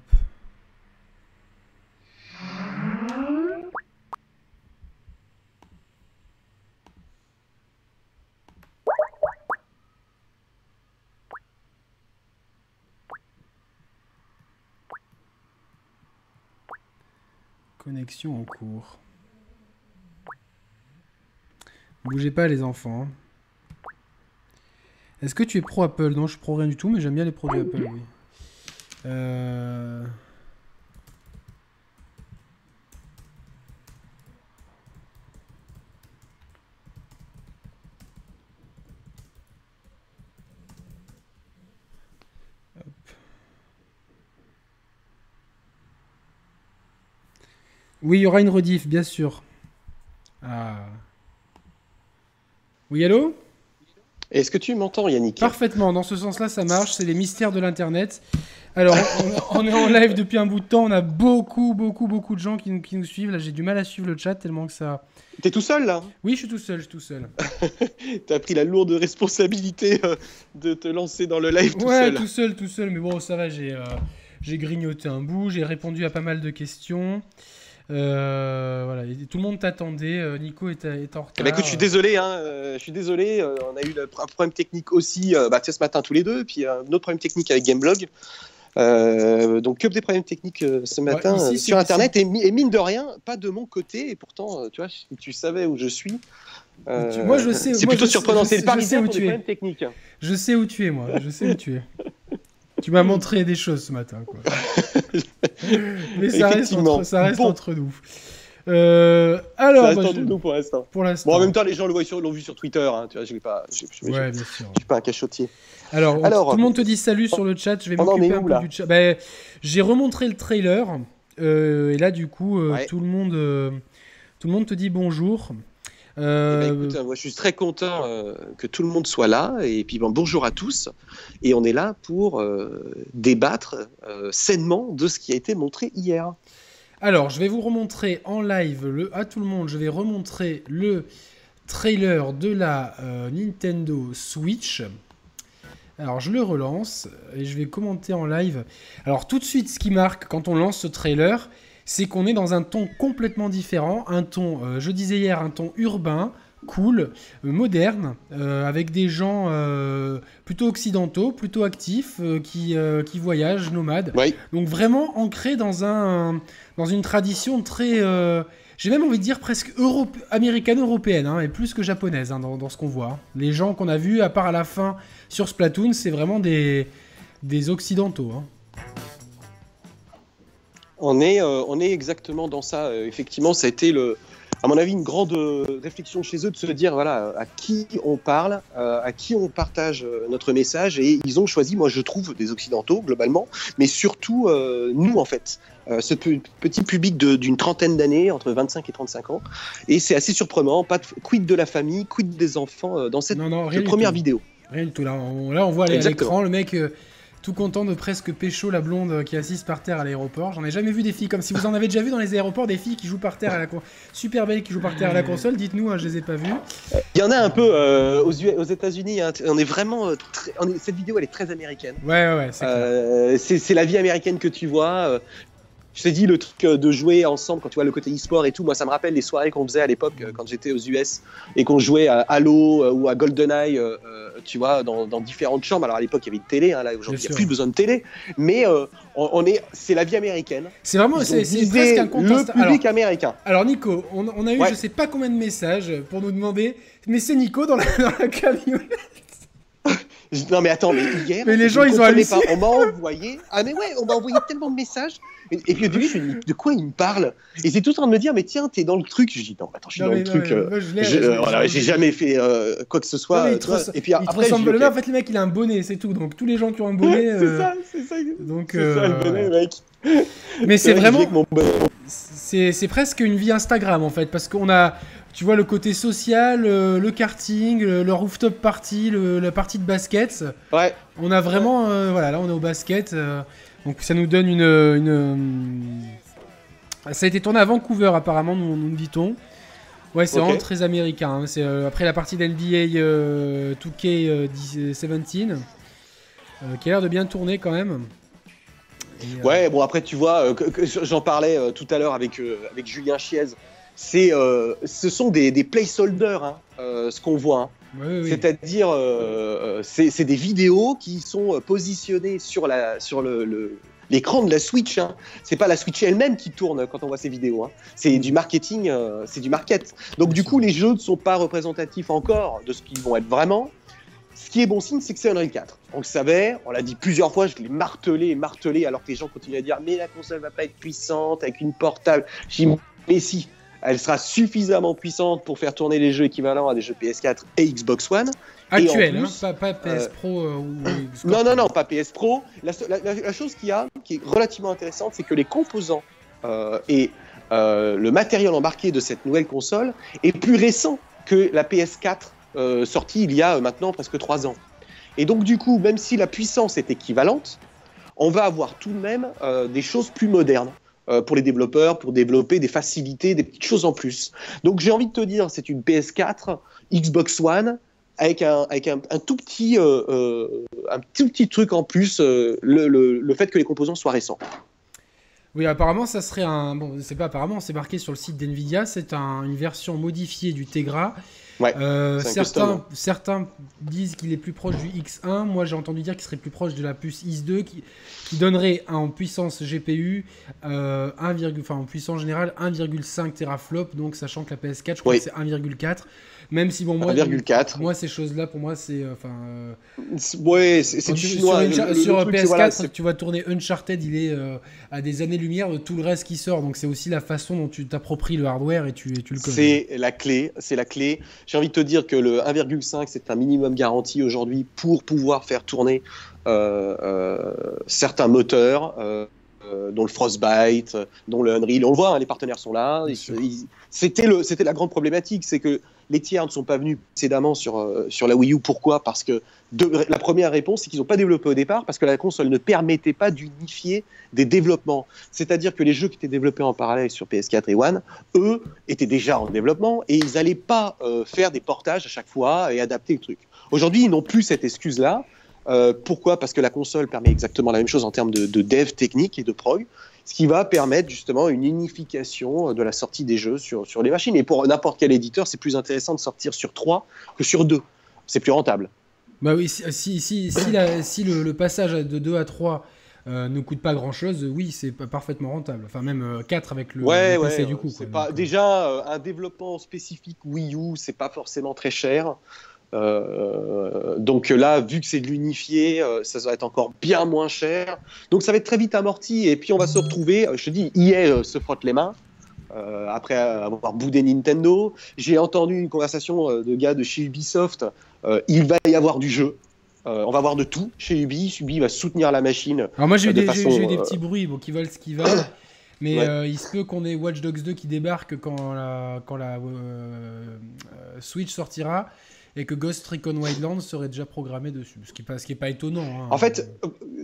En cours. Bougez pas les enfants. Est-ce que tu es pro Apple Non, je suis pro rien du tout, mais j'aime bien les produits Apple, oui. Euh... Oui, il y aura une rediff, bien sûr. Ah. Oui, allô? Est-ce que tu m'entends, Yannick? Parfaitement, dans ce sens-là, ça marche. C'est les mystères de l'Internet. Alors, on, est en live depuis un bout de temps. On a beaucoup, beaucoup, beaucoup de gens qui nous, qui nous suivent. Là, j'ai du mal à suivre le chat tellement que ça. T'es tout seul, là? Oui, je suis tout seul, je suis tout seul. T'as pris la lourde responsabilité euh, de te lancer dans le live tout ouais, seul. tout seul, tout seul. Mais bon, ça va, j'ai euh, grignoté un bout. J'ai répondu à pas mal de questions. Euh, voilà, et tout le monde t'attendait. euh, Nico est, est en retard. Eh ben, écoute, je suis désolé, hein, euh, je suis désolé. on a eu un problème technique aussi, bah, ce matin tous les deux, puis un autre problème technique avec Gameblog. Euh, donc que des problèmes techniques euh, ce matin ici, euh, sur Internet et, mi- et mine de rien, pas de mon côté. Et pourtant, tu vois, si tu savais où je suis. moi, je sais- C'est plutôt je surprenant. C'est le parisien où tu es. techniques. Je sais où tu es, moi. Je sais où tu es. Tu m'as montré des choses ce matin. Quoi. Mais ça reste, entre, ça reste Bon. entre nous. Euh, alors, Ça reste bah, entre je- nous pour l'instant. pour l'instant. Bon, en même temps, les gens le voient sur- l'ont vu sur Twitter. Hein, tu vois, je pas. Je, je- ouais, bien sûr. suis pas un cachotier. Alors, on- Alors, tout le monde te dit salut sur le chat. Je vais m'occuper un peu là du chat. Ben, J'ai remontré le trailer. euh, et là, du coup, euh, Ouais. tout, le monde, euh, tout le monde te dit bonjour. Eh Euh, ben, écoute, moi, je suis très content euh, que tout le monde soit là. Et puis, bon, bonjour à tous. Et on est là pour euh, débattre euh, sainement de ce qui a été montré hier. Alors, je vais vous remontrer en live le, à tout le monde. Je vais remontrer le trailer de la euh, Nintendo Switch. Alors, je le relance et je vais commenter en live. Alors, tout de suite, ce qui marque quand on lance ce trailer, c'est qu'on est dans un ton complètement différent. Un ton, euh, je disais hier, un ton urbain, cool, euh, moderne, euh, avec des gens euh, plutôt occidentaux, plutôt actifs, qui, qui voyagent, nomades. Oui. Donc vraiment ancré dans, un, dans une tradition très, j'ai même envie de dire presque europe, américaine-européenne, hein, et plus que japonaise hein, dans, dans ce qu'on voit. Les gens qu'on a vus, à part à la fin sur Splatoon, c'est vraiment des, des occidentaux. hein. On est, euh, on est exactement dans ça. Euh, effectivement, ça a été, le, à mon avis, une grande euh, réflexion chez eux de se dire voilà, à qui on parle, à qui on partage notre message. Et ils ont choisi, moi je trouve, des Occidentaux globalement, mais surtout euh, nous en fait. Euh, ce pe- petit public d'une trentaine d'années, entre 25 et 35 ans. Et c'est assez surprenant. Pas de, quid de la famille, quid des enfants euh, dans cette Non, non, première vidéo. Rien du tout. Là, on, là, on voit à l'écran le mec tout content de presque pécho la blonde euh, qui est assise par terre à l'aéroport. J'en ai jamais vu des filles comme si vous en avez déjà vu dans les aéroports des filles qui jouent par terre à la con- super belles qui jouent par terre à la console. Dites-nous, hein, je les ai pas vues. Il y en a un peu euh, aux, aux États-Unis. hein. On est vraiment. euh, très- on est- cette vidéo, elle est très américaine. Ouais, ouais. Euh, c'est la vie américaine que tu vois. Je t'ai dit le truc euh, de jouer ensemble quand tu vois le côté e-sport et tout. Moi, ça me rappelle les soirées qu'on faisait à l'époque euh, quand j'étais aux US et qu'on jouait à Halo euh, ou à GoldenEye, euh, tu vois, dans, dans différentes chambres. Alors à l'époque, il y avait une télé. hein, là, aujourd'hui, il n'y a plus besoin de télé. Mais euh, on, on est, c'est la vie américaine. C'est vraiment, c'est presque un compte le public Alors, américain. alors, Nico, on, on a eu Ouais. je sais pas combien de messages pour nous demander, mais c'est Nico dans la, dans la camionnette. Non mais attends, mais hier, Mais les gens, ils ont pas. On m'a envoyé. Ah mais ouais, on m'a envoyé tellement de messages. Et, et puis au début, je me dis, de quoi il me parle Et c'est tout en train de me dire, mais tiens, t'es dans le truc. Je dis non, attends, je suis Non, dans mais le non, truc. euh, euh, voilà, j'ai jamais fait euh, quoi que ce soit. Non, et puis il après, ressemble. ok. là, en fait, le mec, il a un bonnet, c'est tout. Donc, tous les gens qui ont un bonnet. C'est ça, c'est ça. Donc, C'est ça, le bonnet, mec. Mais c'est vraiment. C'est c'est presque une vie Instagram en fait, parce qu'on a, tu vois, le côté social, euh, le karting, le, le rooftop party, le- la partie de basket. Ouais. On a vraiment, euh, voilà, là on est au basket, euh, donc ça nous donne une, une, euh, ça a été tourné à Vancouver apparemment, nous, nous dit-on. Ouais, c'est vraiment très américain. hein. C'est euh, après la partie d'NBA euh, 2K17, euh, qui a l'air de bien tourner quand même. Et, Ouais, bon après tu vois, j'en parlais tout à l'heure avec, avec Julien Chiez. C'est, euh, ce sont des, des placeholders, hein, ce qu'on voit. hein. Oui. C'est-à-dire, euh, euh, c'est des vidéos qui sont positionnées sur la sur le, l'écran de la Switch. Hein. C'est pas la Switch elle-même qui tourne quand on voit ces vidéos. Hein. C'est du marketing, euh, c'est du market. Donc du coup, les jeux ne sont pas représentatifs encore de ce qu'ils vont être vraiment. Ce qui est bon signe, c'est que c'est Unreal 4. On le savait, on l'a dit plusieurs fois, je l'ai martelé et martelé, alors que les gens continuent à dire mais la console va pas être puissante avec une portable. J'ai dit mais si, elle sera suffisamment puissante pour faire tourner les jeux équivalents à des jeux PS4 et Xbox One. Actuel, hein, pas, pas PS euh, Pro euh, ou Xbox. Non, non, non, pas PS Pro. La, la- la- la chose qu'il y a, qui est relativement intéressante, c'est que les composants euh, et le matériel embarqué de cette nouvelle console est plus récent que la PS4 euh, sortie il y a maintenant presque trois ans. Et donc, du coup, même si la puissance est équivalente, on va avoir tout de même des choses plus modernes euh, pour les développeurs, pour développer des facilités, des petites choses en plus. Donc, j'ai envie de te dire, c'est une PS4, Xbox One, avec un, avec un, un tout petit, euh, euh, un tout petit truc en plus, le, le- le fait que les composants soient récents. Oui, apparemment, ça serait un. Bon, c'est pas apparemment, c'est marqué sur le site d'NVIDIA, c'est un- une version modifiée du Tegra. Ouais, Euh, un certains, certains disent qu'il est plus proche du X1. Moi, j'ai entendu dire qu'il serait plus proche de la puce X2 qui, qui donnerait en puissance GPU euh, 1, enfin, en puissance générale 1,5 teraflop. Donc, sachant que la PS4, je crois Oui. que c'est 1,4. Même si, bon, moi, 1,4. moi ces choses-là, pour moi, c'est. euh, Enfin. Ouais, c'est du chinois. Sur, Le- Uncha- le- sur le truc, c'est, PS4, voilà, c'est- tu vas tourner Uncharted, il est euh, à des années-lumière de tout le reste qui sort. Donc c'est aussi la façon dont tu t'appropries le hardware et tu, et tu le connais. C'est la clé, c'est la clé. J'ai envie de te dire que le 1,5 c'est un minimum garanti aujourd'hui pour pouvoir faire tourner euh, euh, certains moteurs, euh, dont le Frostbite, dont le Unreal. On le voit, hein, les partenaires sont là. C'était la grande problématique, c'est que les tiers ne sont pas venus précédemment sur euh, sur la Wii U. Pourquoi? Parce que la première réponse, c'est qu'ils n'ont pas développé au départ parce que la console ne permettait pas d'unifier des développements. C'est-à-dire que les jeux qui étaient développés en parallèle sur PS4 et One, eux, étaient déjà en développement et ils n'allaient pas euh, faire des portages à chaque fois et adapter le truc. Aujourd'hui, ils n'ont plus cette excuse-là. Euh, pourquoi? Parce que la console permet exactement la même chose en termes de, de dev technique et de prog, ce qui va permettre justement une unification de la sortie des jeux sur, sur les machines. Et pour n'importe quel éditeur, c'est plus intéressant de sortir sur 3 que sur 2. C'est plus rentable. Bah oui, si, si, si, si, la- le, le passage de 2 à 3 euh, ne coûte pas grand chose, oui, c'est pa- parfaitement rentable. Enfin, même euh, 4 avec le, ouais, le ouais. PC du coup. c'est quoi. pas Donc, euh, déjà euh, un développement spécifique Wii U, c'est pas forcément très cher. Euh, donc là, vu que c'est de l'unifié, euh, ça va être encore bien moins cher. Donc ça va être très vite amorti et puis on va se retrouver. euh, Je te dis, EA se frotte les mains. euh, après avoir boudé Nintendo, j'ai entendu une conversation de gars de chez Ubisoft. il va y avoir du jeu. On va avoir de tout chez Ubi. Ubi va soutenir la machine. Alors moi j'ai eu, de des, eu petits bruits bon, qui veulent ce qu'ils veulent. Mais Ouais. euh, il se peut qu'on ait Watch Dogs 2 qui débarque quand la, quand la euh, euh, Switch sortira et que Ghost Recon Wildlands serait déjà programmé dessus. Ce qui n'est pas, ce qui est pas étonnant. hein. En fait,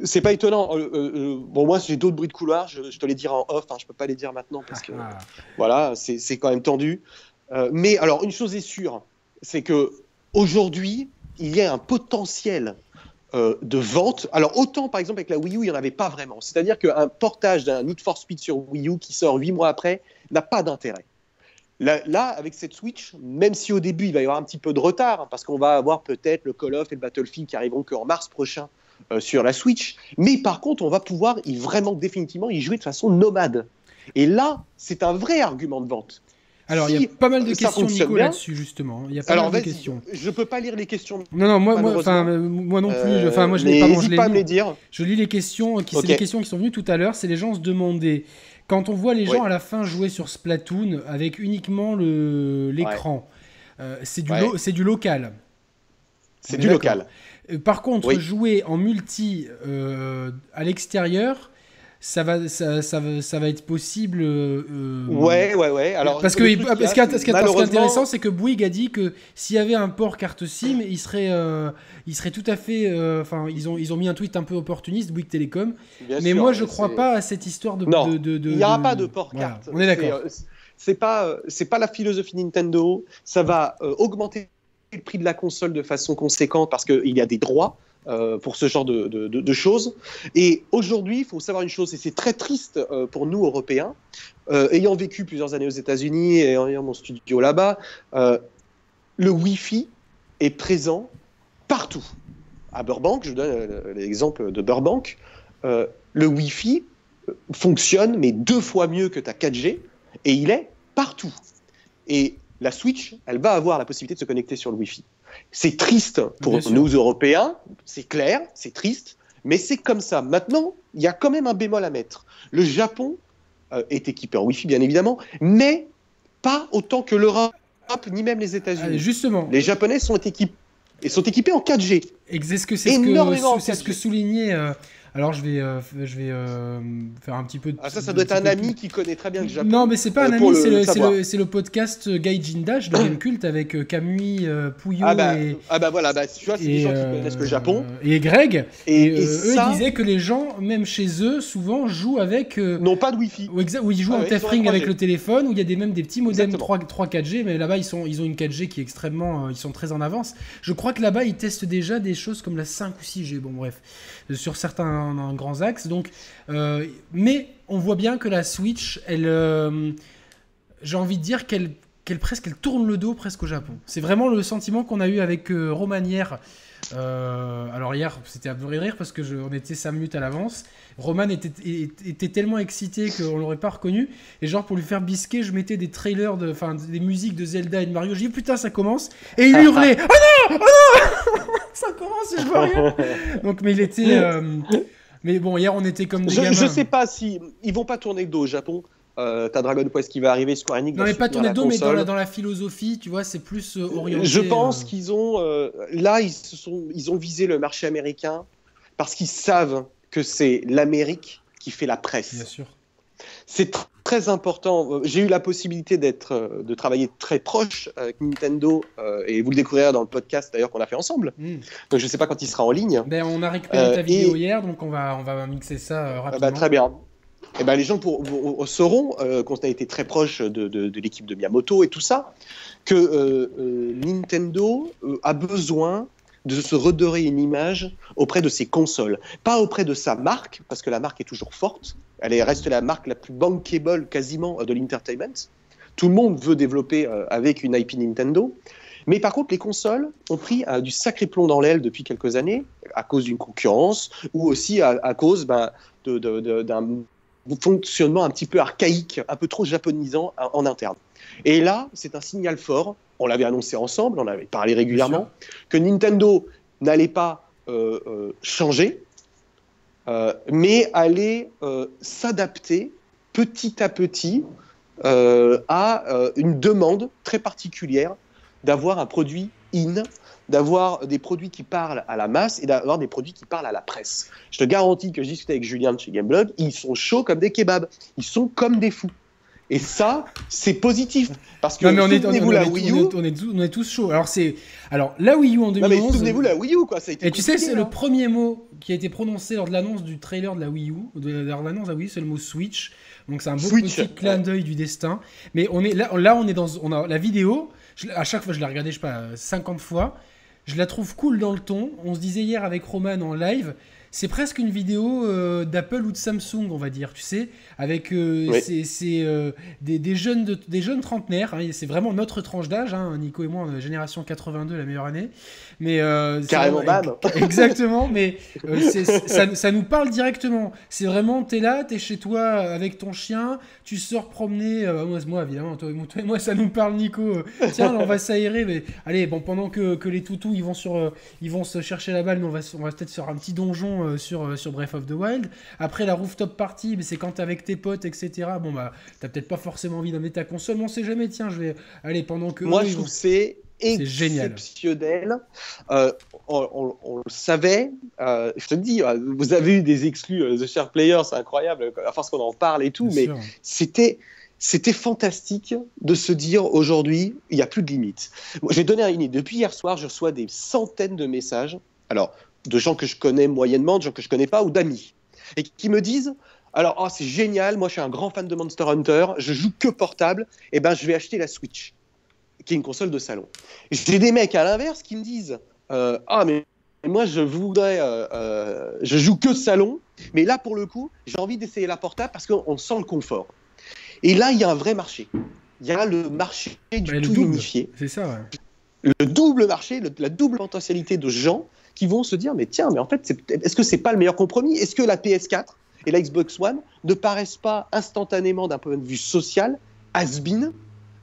c'est pas étonnant. Euh, euh, euh, bon, moi, j'ai d'autres bruits de couloir. Je, je te les dirai en off. Hein, je peux pas les dire maintenant parce que Ah, voilà, c'est quand même tendu. Euh, mais alors, une chose est sûre, c'est que aujourd'hui, il y a un potentiel de vente. Alors, autant par exemple avec la Wii U, il n'y en avait pas vraiment. C'est-à-dire qu'un portage d'un Need for Speed sur Wii U qui sort huit mois après n'a pas d'intérêt. Là, là, avec cette Switch, même si au début il va y avoir un petit peu de retard, hein, parce qu'on va avoir peut-être le Call of et le Battlefield qui arriveront qu'en mars prochain euh, sur la Switch, mais par contre, on va pouvoir y vraiment définitivement y jouer de façon nomade. Et là, c'est un vrai argument de vente. Alors il y a pas mal de questions Nico là-dessus justement. Il y a pas Alors mal de questions. je peux pas lire les questions. Non non moi moi euh, moi non plus. euh, Enfin moi je pardon, je l'ai pas à lu. me les dire. Je lis les questions, qui, les questions qui sont venues tout à l'heure. C'est les gens se demandaient, quand on voit les gens à la fin jouer sur Splatoon avec uniquement l'écran, euh, c'est du, Ouais. lo- c'est du local. C'est du local. Euh, Par contre, Oui. jouer en multi euh, à l'extérieur, ça va, ça, ça va, ça va être possible. euh, Ouais, ouais, ouais. Alors, parce que parce a, ce qui est- intéressant, c'est que Bouygues a dit que s'il y avait un port carte SIM, il serait, euh, il serait tout à fait. euh, Enfin, ils ont, ils ont mis un tweet un peu opportuniste, Bouygues Télécom. Bien Mais sûr, moi, je c'est- crois pas à cette histoire de. Non, de- de- de- Il n'y aura pas de port Voilà, carte. On est d'accord. C'est, euh, pas, c'est pas la philosophie Nintendo. Ça va augmenter le prix de la console de façon conséquente parce qu'il y a des droits. Euh, pour ce genre de, choses. Et aujourd'hui, il faut savoir une chose, et c'est très triste euh, pour nous, Européens, euh, ayant vécu plusieurs années aux États-Unis et ayant mon studio là-bas, le Wi-Fi est présent partout. À Burbank, je donne euh, l'exemple de Burbank, le Wi-Fi fonctionne, mais deux fois mieux que ta 4G, et il est partout. Et la Switch, elle va avoir la possibilité de se connecter sur le Wi-Fi. C'est triste pour nous, Européens, c'est clair, c'est triste, mais c'est comme ça. Maintenant, il y a quand même un bémol à mettre. Le Japon euh, est équipé en Wi-Fi, bien évidemment, mais pas autant que l'Europe, ni même les États-Unis. justement, Les Japonais sont équipés, et sont équipés en 4G. Est-ce que c'est ce que, c'est ce que 4G. soulignait. euh, alors je vais, euh, je vais euh, faire un petit peu. de- Ah, ça, ça de- doit être un ami qui connaît très bien le Japon. Non, mais c'est pas un euh, ami, c'est le, le- le podcast Gaijin Dash de Gamecult avec Camille Pouillot Ah bah, et, ah bah voilà, bah, tu vois, c'est des gens qui connaissent le Japon. et Greg. Et, Et, et eux, disaient que les gens, même chez eux, souvent jouent avec. n'ont pas de Wi-Fi. où, où ils jouent Ah en ouais, tethering avec 3G. le téléphone, où il y a des, même des petits modems Exactement. 3, 3 4G, mais là-bas ils, sont, ils ont une 4G qui est extrêmement. ils sont très en avance. Je crois que là-bas ils testent déjà des choses comme la 5 ou 6G, bon bref, sur certains dans, grands axes. Donc, mais on voit bien que la Switch, elle, j'ai envie de dire qu'elle qu'elle presque elle tourne le dos presque au Japon. C'est vraiment le sentiment qu'on a eu avec Romanière euh, alors hier, c'était à peu rire parce que je, on était 5 minutes à l'avance. Roman était, était, tellement excité qu'on l'aurait pas reconnu. Et genre pour lui faire bisquer, je mettais des trailers, de, enfin des musiques de Zelda et de Mario. J'ai dit putain ça commence. Et il hurlait oh non, oh non, ça commence et je vois rien. Donc mais il était. Euh, mais bon hier on était comme des je, gamins. Je sais pas si ils vont pas tourner le dos au Japon. Euh, t'as Dragon Quest qui va arriver, Square Enix. Non, mais pas tourner dos, mais dans la, dans la, philosophie, tu vois, c'est plus euh, orienté. Je pense euh, qu'ils ont. là, ils, se sont, ils ont visé le marché américain parce qu'ils savent que c'est l'Amérique qui fait la presse. Bien sûr. C'est très important. J'ai eu la possibilité d'être, de travailler très proche avec Nintendo et vous le découvrirez dans le podcast d'ailleurs qu'on a fait ensemble. Hmm. Donc je sais pas quand il sera en ligne. Ben, on a récupéré ta vidéo hier, donc on va, on va mixer ça rapidement. Bah, très bien. Eh ben, les gens pour, sauront, euh, qu'on a été très proche de, l'équipe de Miyamoto et tout ça, que euh, euh, Nintendo a besoin de se redorer une image auprès de ses consoles. Pas auprès de sa marque, parce que la marque est toujours forte. Elle reste la marque la plus bankable quasiment de l'entertainment. Tout le monde veut développer avec une IP Nintendo. Mais par contre, les consoles ont pris du sacré plomb dans l'aile depuis quelques années, à cause d'une concurrence, ou aussi à, cause ben, d'un fonctionnement un petit peu archaïque, un peu trop japonisant en interne. Et là, c'est un signal fort, on l'avait annoncé ensemble, on avait parlé régulièrement, que Nintendo n'allait pas euh, euh, changer, euh, mais allait s'adapter petit à petit à une demande très particulière d'avoir un produit in d'avoir des produits qui parlent à la masse et d'avoir des produits qui parlent à la presse. Je te garantis que je discutais avec Julien de chez Gameblog, ils sont chauds comme des kebabs, ils sont comme des fous. Et ça, c'est positif. Parce que souvenez-vous la Wii U. On est, on est, tous chauds. Alors, c'est. Alors, la Wii U en 2011. souvenez-vous la Wii U, quoi. Ça a été et tu sais, c'est le hein. premier mot qui a été prononcé lors de l'annonce du trailer de la Wii U. De, lors de l'annonce de la Wii U, c'est le mot Switch. Donc, c'est un beau petit clin d'œil du destin. Mais on est là, là, on est dans. On a la vidéo. à chaque fois, je l'ai regardé, je sais pas, 50 fois. Je la trouve cool dans le ton. On se disait hier avec Roman en live, c'est presque une vidéo euh, d'Apple ou de Samsung, on va dire, tu sais, avec euh, euh, des, jeunes des jeunes trentenaires. Hein, c'est vraiment notre tranche d'âge, hein, Nico et moi, génération 82, la meilleure année. Mais carrément bam. Exactement, mais ça, nous parle directement. C'est vraiment, t'es là, t'es chez toi avec ton chien, tu sors promener. moi, évidemment, toi, et moi, ça nous parle, Nico. tiens, on va s'aérer, mais allez, bon, pendant que, les toutous ils vont sur, ils vont se chercher la balle, on va, on va peut-être faire un petit donjon euh, sur, euh, sur Breath of the Wild. Après la rooftop party, mais c'est quand t'es avec tes potes, etc. Bon bah, t'as peut-être pas forcément envie d'amener ta console, mais on sait jamais. Tiens, je vais aller pendant que. Moi, je trouve c'est exceptionnel. Euh, on, le savait. je te dis, vous avez eu des exclus The Share Player, c'est incroyable, à force qu'on en parle et tout, mais c'était. C'était fantastique de se dire aujourd'hui, il n'y a plus de limite. Je vais donner un idée. Depuis hier soir, je reçois des centaines de messages. Alors, de gens que je connais moyennement, de gens que je connais pas ou d'amis, et qui me disent alors oh, c'est génial, moi je suis un grand fan de Monster Hunter, je joue que portable, et eh ben je vais acheter la Switch, qui est une console de salon. J'ai des mecs à l'inverse qui me disent euh, ah mais moi je voudrais, euh, euh, je joue que salon, mais là pour le coup j'ai envie d'essayer la portable parce qu'on sent le confort. Et là il y a un vrai marché. Il y a le marché du tout unifié. C'est ça. Le double marché, la double potentialité de gens qui vont se dire mais tiens, mais en fait, est-ce que c'est pas le meilleur compromis? Est-ce que la PS4 et la Xbox One ne paraissent pas instantanément d'un point de vue social has-been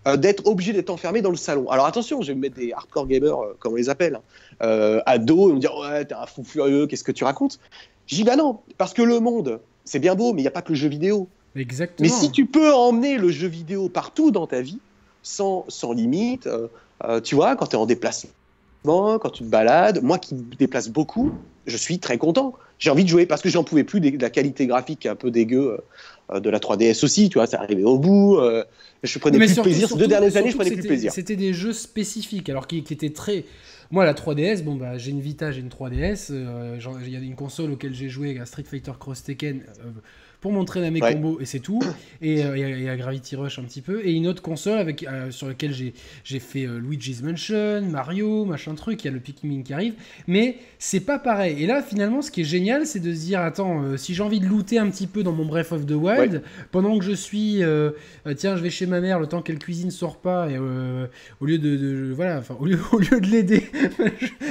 euh, d'être obligé d'être enfermé dans le salon? Alors attention, je vais me mettre des hardcore gamers, euh, comme on les appelle, hein, euh, ados, et me dire ouais, t'es un fou furieux, qu'est-ce que tu racontes? J'y dis bah non, parce que le monde, c'est bien beau, mais il n'y a pas que le jeu vidéo. Exactement. Mais si tu peux emmener le jeu vidéo partout dans ta vie, sans, sans limite, tu vois, quand tu es en déplacement, quand tu te balades, moi qui me déplace beaucoup, je suis très content. J'ai envie de jouer parce que j'en pouvais plus de la qualité graphique un peu dégueu euh, de la 3DS aussi, tu vois, ça arrivait au bout. Euh, je prenais plus de plaisir. Ces deux dernières années, je prenais plus plaisir. C'était des jeux spécifiques, alors qui, étaient très. Moi, la 3DS, bon, bah, j'ai une Vita, j'ai une 3DS. Euh, il y a une console auquel j'ai joué, à Street Fighter Cross Tekken pour montrer mes combos et c'est tout. Et, à Gravity Rush un petit peu. Et une autre console avec, sur laquelle j'ai fait Luigi's Mansion, Mario, machin truc. Il y a le Pikmin qui arrive. Mais c'est pas pareil. Et là, finalement, ce qui est génial, c'est de se dire attends, si j'ai envie de looter un petit peu dans mon Breath of the Wild, pendant que je suis tiens, je vais chez ma mère le temps qu'elle cuisine sort pas et au lieu de, voilà, enfin au lieu, au lieu de l'aider,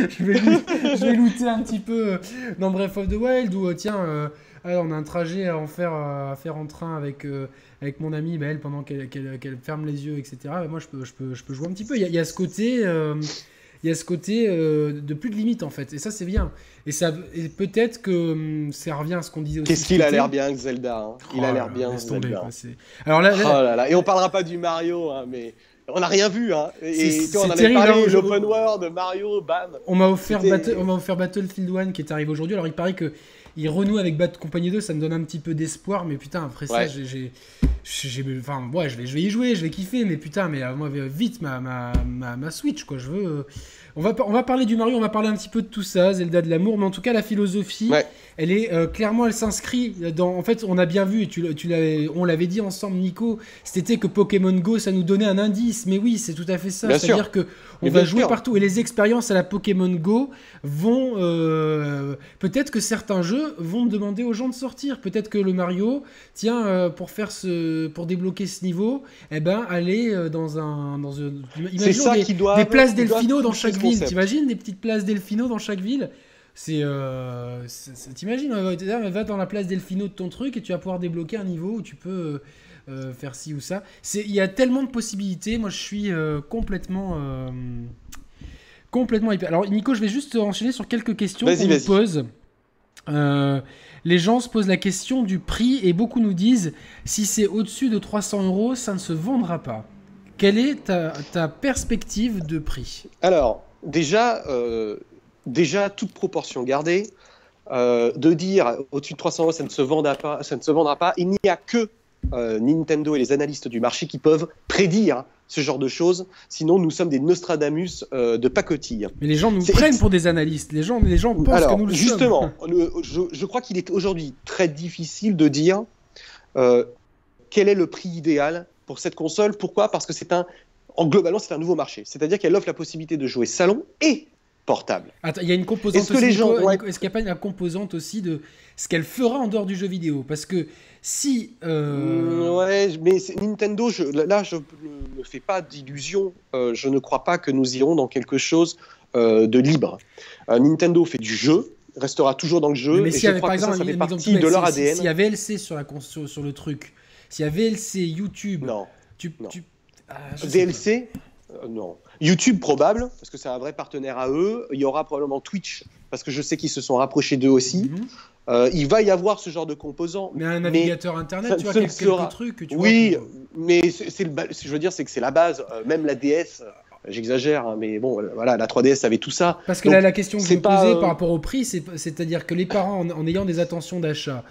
je, vais, je vais looter un petit peu dans Breath of the Wild ou tiens euh, on a un trajet à en faire, à faire en train avec, euh, avec mon amie, bah, elle, pendant qu'elle ferme les yeux, etc. Bah, moi, je peux, je, peux, je peux jouer un petit peu. Il y a, ce côté, euh, il y a ce côté de plus de limite, en fait. Et ça, c'est bien. Et, ça, peut-être que hum, ça revient à ce qu'on disait aussi. Qu'est-ce qu'il a l'air bien, Zelda hein? Il a oh l'air bien, Zelda. Alors là, oh là, là, Et on parlera pas du Mario, hein, mais on n'a rien vu. Hein. Et on en avait parlé, hein, l'open world, Mario, bam. On m'a offert, offert Battlefield 1 qui est arrivé aujourd'hui. Alors il paraît que il renoue avec Bad Company 2, ça me donne un petit peu d'espoir, mais putain, après ça, j'ai. Enfin, ouais, je vais, je vais y jouer, je vais kiffer, mais putain, mais euh, moi, vite ma, ma, ma, Switch, quoi. Je veux. Euh, on va, on va parler du Mario, on va parler un petit peu de tout ça, Zelda de l'amour, mais en tout cas, la philosophie, elle est euh, clairement, elle s'inscrit dans. En fait, on a bien vu, tu, tu on l'avait dit ensemble, Nico, c'était que Pokémon Go, ça nous donnait un indice, mais oui, c'est tout à fait ça. C'est-à-dire que on va jouer partout et les expériences à la Pokémon Go vont. Euh, peut-être que certains jeux vont demander aux gens de sortir. Peut-être que le Mario, tiens, euh, pour faire ce, pour débloquer ce niveau, eh ben, aller dans un, dans une, c'est ça des, qui doit des places Delfino dans chaque ville. T'imagines des petites places Delfino dans chaque ville? C'est. Euh, T'imagines, va dans la place Delfino de ton truc et tu vas pouvoir débloquer un niveau où tu peux euh, euh, faire ci ou ça. Il y a tellement de possibilités. Moi, je suis euh, complètement. complètement hyper. Alors, Nico, je vais juste enchaîner sur quelques questions qu'on nous pose. Les gens se posent la question du prix et beaucoup nous disent si c'est au-dessus de 300 euros, ça ne se vendra pas. Quelle est ta, perspective de prix? Alors, déjà, déjà, toute proportion gardée, euh, de dire au-dessus de 300 euros, ça ne se vendra pas, ça ne se vendra pas. Il n'y a que euh, Nintendo et les analystes du marché qui peuvent prédire ce genre de choses. Sinon, nous sommes des Nostradamus euh, de pacotille. Mais les gens nous prennent pour des analystes. Les gens, les gens pensent que nous le justement, je, je, crois qu'il est aujourd'hui très difficile de dire quel est le prix idéal pour cette console. Pourquoi? Parce que c'est un, en globalement, c'est un nouveau marché. C'est-à-dire qu'elle offre la possibilité de jouer salon et portable. il y a une composante Est-ce que les gens Est-ce qu'il n'y a pas une composante aussi de ce qu'elle fera en dehors du jeu vidéo? Parce que si. Euh, mm, ouais, mais Nintendo, je, là, je ne me fais pas d'illusion. Euh, je ne crois pas que nous irons dans quelque chose euh, de libre. Nintendo fait du jeu, restera toujours dans le jeu. Mais et si je crois que ça, ça fait partie de leur ADN. S'il y a VLC sur, la sur, sur le truc, s'il y a VLC, YouTube. Non. Tu, non. Ah, Non. YouTube probable, parce que c'est un vrai partenaire à eux. Il y aura probablement Twitch, parce que je sais qu'ils se sont rapprochés d'eux aussi. Mhm. Euh, il va y avoir ce genre de composants. Mais un navigateur internet, tu vois, quelques, trucs. Tu oui, mais c'est le, je veux dire, c'est que c'est la base. Euh, même la DS, euh, j'exagère, hein, mais bon, voilà, la 3DS avait tout ça. Parce que là, la question que je me posais par rapport au prix, c'est-à-dire que les parents, en, ayant des attentions d'achat,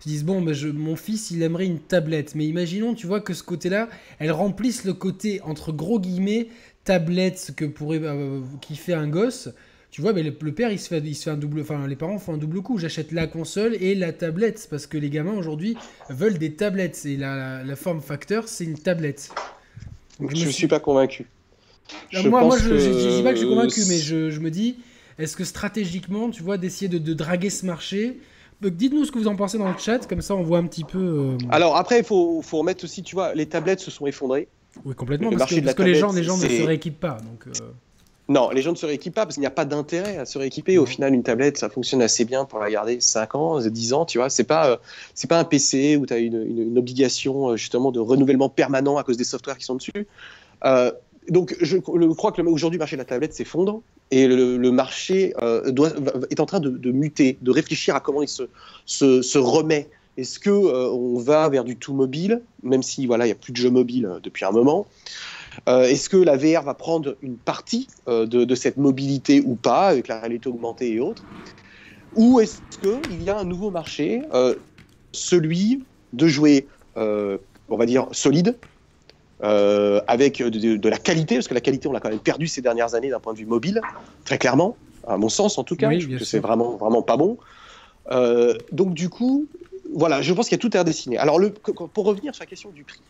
se disent bon, je, mon fils, il aimerait une tablette. Mais imaginons, tu vois, que ce côté-là, elle remplisse le côté entre gros guillemets tablette que pourrait euh, qui fait un gosse, tu vois, mais le, père il se fait, il se fait un double, enfin les parents font un double coup. J'achète la console et la tablette parce que les gamins aujourd'hui veulent des tablettes et la, la, forme facteur c'est une tablette. je ne suis... pas convaincu. moi, moi je, dis pas que je suis convaincu, mais je, je me dis, est-ce que stratégiquement, tu vois, d'essayer de, de, draguer ce marché, Dites-nous ce que vous en pensez dans le chat, comme ça on voit un petit peu. Euh, Alors après, il faut, faut, remettre aussi, tu vois, les tablettes se sont effondrées. Oui, complètement, parce, que, les gens, les gens ne se rééquipent pas. Donc, euh. Non, les gens ne se rééquipent pas parce qu'il n'y a pas d'intérêt à se rééquiper. Au final, une tablette, ça fonctionne assez bien pour la garder 5 ans, 10 ans, tu vois. C'est pas, euh, c'est pas un PC où tu as une, une, obligation euh, justement de renouvellement permanent à cause des softwares qui sont dessus. donc, je, crois que aujourd'hui, le marché de la tablette s'effondre et le, marché doit, est en train de, muter, de réfléchir à comment il se, se, se remet est-ce que euh, on va vers du tout mobile, même si voilà il y a plus de jeux mobiles euh, depuis un moment euh, Est-ce que la VR va prendre une partie de, cette mobilité ou pas, avec la réalité augmentée et autres? Ou est-ce qu'il y a un nouveau marché, celui de jouer, on va dire, solide, avec de, la qualité, parce que la qualité, on l'a quand même perdu ces dernières années d'un point de vue mobile, très clairement, à mon sens en tout cas, que c'est vraiment, vraiment pas bon. donc du coup, voilà, je pense qu'il y a tout à redessiner. Alors, pour revenir sur la question du prix,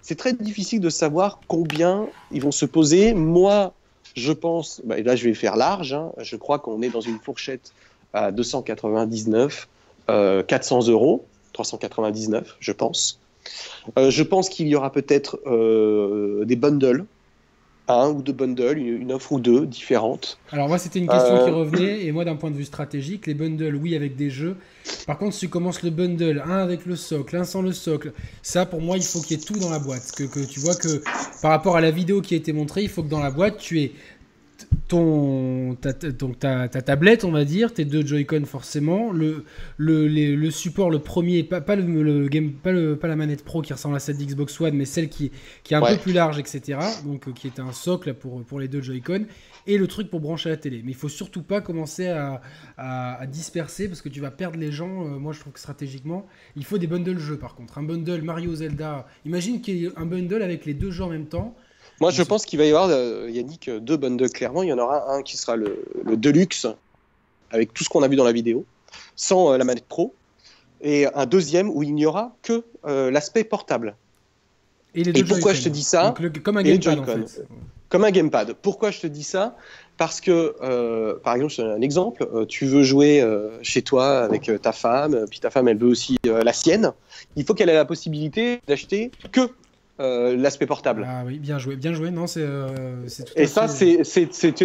c'est très difficile de savoir combien ils vont se poser. Moi, je pense, bah, et là je vais faire large, hein, je crois qu'on est dans une fourchette à 299, 400 euros, 399, je pense. Euh, je pense qu'il y aura peut-être euh, des bundles, un ou deux bundles, une, offre ou deux différentes. Alors moi c'était une question qui euh, revenait, et moi d'un point de vue stratégique, les bundles oui avec des jeux. Par contre si tu commences le bundle, un avec le socle, un sans le socle, ça pour moi il faut qu'il y ait tout dans la boîte. Que, que tu vois que par rapport à la vidéo qui a été montrée, il faut que dans la boîte tu aies ton, ta, ta, tablette, on va dire, tes deux Joy-Con forcément, le, le, le, support, le premier, pas, pas, le, game, pas, le, pas la manette Pro qui ressemble à celle d'Xbox One, mais celle qui, qui est un peu plus large, etc. Donc euh, qui est un socle pour, pour les deux Joy-Con, et le truc pour brancher la télé. Mais il faut surtout pas commencer à, à, disperser parce que tu vas perdre les gens. Euh, moi, je trouve que stratégiquement, il faut des bundles jeux par contre. Un bundle Mario Zelda. Imagine qu'il y ait un bundle avec les deux jeux en même temps. Moi, je pense qu'il va y avoir, euh, Yannick, deux bundles clairement. Il y en aura un qui sera le, Deluxe, avec tout ce qu'on a vu dans la vidéo, sans euh, la manette Pro, et un deuxième où il n'y aura que euh, l'aspect portable. Et, pourquoi je te dis ça Comme un gamepad, en fait. Comme un gamepad. Pourquoi je te dis ça? Parce que, par exemple, je un exemple. tu veux jouer chez toi avec ta femme, puis ta femme, elle veut aussi la sienne. Il faut qu'elle ait la possibilité d'acheter que euh, l'aspect portable. Ah oui, bien joué, bien joué. Non, c'est. Euh, et ça, c'est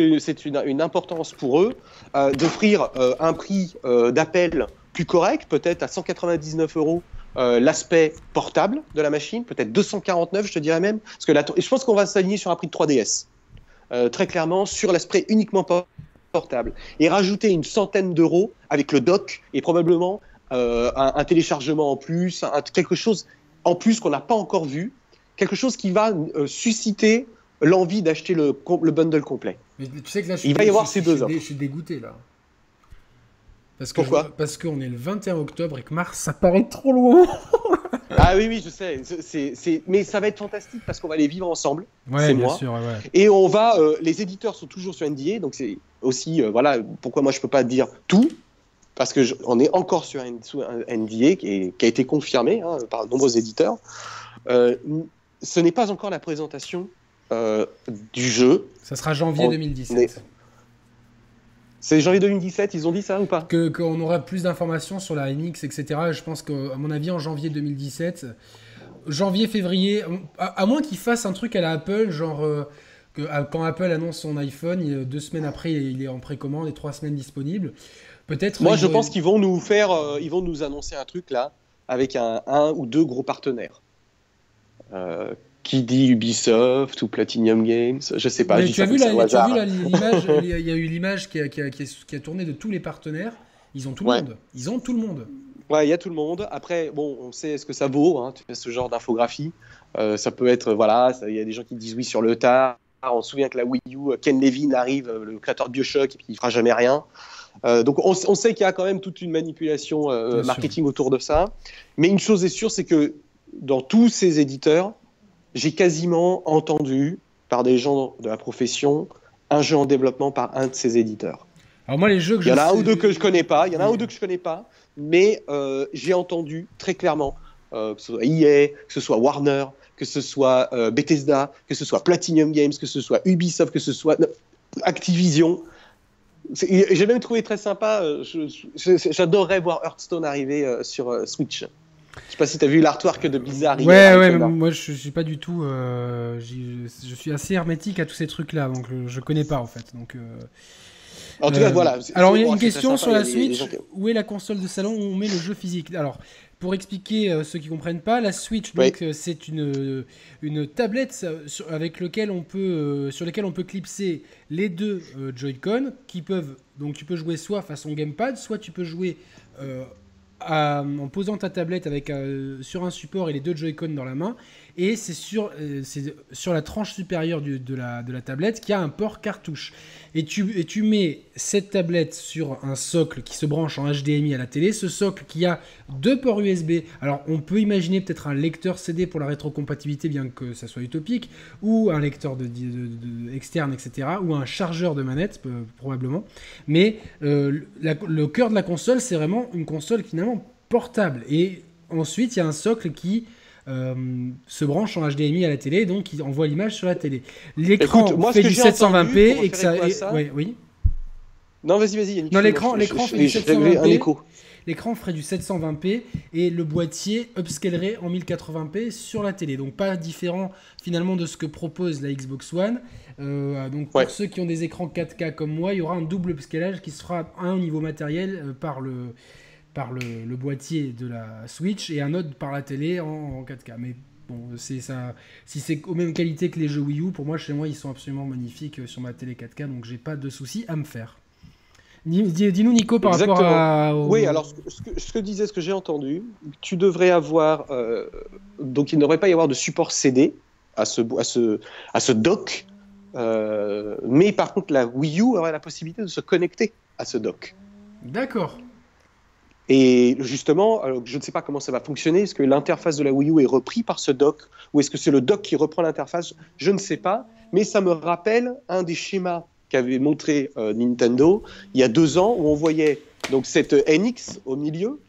une, une, importance pour eux euh, d'offrir un prix d'appel plus correct, peut-être à 199 euros. l'aspect portable de la machine, peut-être 249, je te dirais même, parce que et je pense qu'on va s'aligner sur un prix de 3DS, très clairement sur l'aspect uniquement portable, et rajouter une centaine d'euros avec le dock et probablement un, téléchargement en plus, quelque chose en plus qu'on n'a pas encore vu, quelque chose qui va euh, susciter l'envie d'acheter le, le, bundle complet. Mais tu sais que là, il va y avoir ces deux offres. Je suis dégoûté là. Parce que Pourquoi Parce qu'on est le 21 octobre et que mars, ça paraît trop loin. ah oui, oui, je sais. Mais ça va être fantastique parce qu'on va les vivre ensemble. Ouais, c'est moi. Sûr, ouais. Et on va. Euh, les éditeurs sont toujours sur NDA, donc c'est aussi euh, voilà pourquoi moi je peux pas dire tout parce que on est encore sur un, NDA qui, qui, a été confirmé hein, par de nombreux éditeurs. Euh, ce n'est pas encore la présentation euh, du jeu. Ça sera janvier 2017. C'est janvier 2017, ils ont dit ça ou pas? Que, Qu'on aura plus d'informations sur la NX, etc. Je pense qu'à mon avis, en janvier 2017, janvier, février, à, moins qu'ils fassent un truc à la Apple, genre euh, que, quand Apple annonce son iPhone, deux semaines après, il est en précommande et trois semaines disponible. Peut-être. Moi, je pense qu'ils vont nous faire, euh, ils vont nous annoncer un truc là avec un, un ou deux gros partenaires. Euh, qui dit Ubisoft ou Platinum Games Je sais pas. tu as, vu l'image Il y a eu l'image qui, qui, a tourné de tous les partenaires. Ils ont tout le monde. Ils ont tout le monde. Ouais, il y a tout le monde. Après, bon, on sait ce que ça vaut. Hein, tu fais ce genre d'infographie. Euh, ça peut être, voilà, il y a des gens qui disent oui sur le tard. On se souvient que la Wii U, Ken Levine arrive, le créateur de Bioshock, et puis il fera jamais rien. Euh, donc on, on sait qu'il y a quand même toute une manipulation marketing autour de ça. Mais une chose est sûre, c'est que dans tous ces éditeurs, j'ai quasiment entendu par des gens de la profession un jeu en développement par un de ces éditeurs. Alors moi, les jeux que il y en a un ou deux que je connais pas, il y en a un ou deux que je connais pas, mais euh, j'ai entendu très clairement euh, que ce soit EA, que ce soit Warner, que ce soit euh, Bethesda, que ce soit Platinum Games, que ce soit Ubisoft, que ce soit Activision. J'ai même trouvé très sympa. J'adorerais voir Hearthstone arriver sur Switch. Je sais pas si tu as vu l'artwork de Blizzard. Ouais, ouais, mais moi je suis pas du tout. Euh, je suis assez hermétique à tous ces trucs-là, donc je connais pas en fait. Donc. Euh, en tout cas, euh, voilà. Alors, il y a une question sur la Switch. Où est la console de salon où on met le jeu physique? Alors, pour expliquer ceux qui comprennent pas, la Switch, donc c'est une une tablette avec lequel on peut sur lesquelles on peut clipser les deux Joy-Con qui peuvent donc tu peux jouer soit façon gamepad, soit tu peux jouer en posant ta tablette avec, euh, sur un support et les deux Joy-Con dans la main, et c'est sur, euh, sur la tranche supérieure de, la, de la tablette qu'il y a un port cartouche. Et tu, et tu mets cette tablette sur un socle qui se branche en HDMI à la télé, ce socle qui a deux ports USB. Alors on peut imaginer peut-être un lecteur CD pour la rétrocompatibilité, bien que ça soit utopique, ou un lecteur de, externe, etc., ou un chargeur de manette, probablement. Mais euh, le cœur de la console, c'est vraiment une console qui, finalement, portable. Et ensuite, il y a un socle qui euh, se branche en HDMI à la télé, donc qui envoie l'image sur la télé. L'écran fait du 720p et que ça. oui. Non, vas-y, vas-y. Non, l'écran, l'écran fait du 720p. L'écran ferait du 720p et le boîtier upscalerait en 1080p sur la télé. Donc pas différent finalement de ce que propose la Xbox One. Euh, donc pour ceux qui ont des écrans 4K comme moi, il y aura un double upscalage qui sera un au niveau matériel euh, par le par le, boîtier de la Switch et un autre par la télé en, 4K. Mais bon, c'est ça. Si c'est aux mêmes qualités que les jeux Wii U, pour moi, chez moi, ils sont absolument magnifiques euh, sur ma télé 4K, donc j'ai pas de souci à me faire. Dis-nous, Nico, par rapport à. Oui, alors ce que, ce que, disais, ce que j'ai entendu, tu devrais avoir. Euh, donc, il ne devrait pas y avoir de support CD à ce, à ce, à ce dock. Euh, mais par contre, la Wii U aurait la possibilité de se connecter à ce dock. D'accord. Et justement, je ne sais pas comment ça va fonctionner. Est-ce que l'interface de la Wii U est reprise par ce dock ou est-ce que c'est le dock qui reprend l'interface? Je ne sais pas. Mais ça me rappelle un des schémas qu'avait montré euh, Nintendo il y a deux ans où on voyait donc cette NX au milieu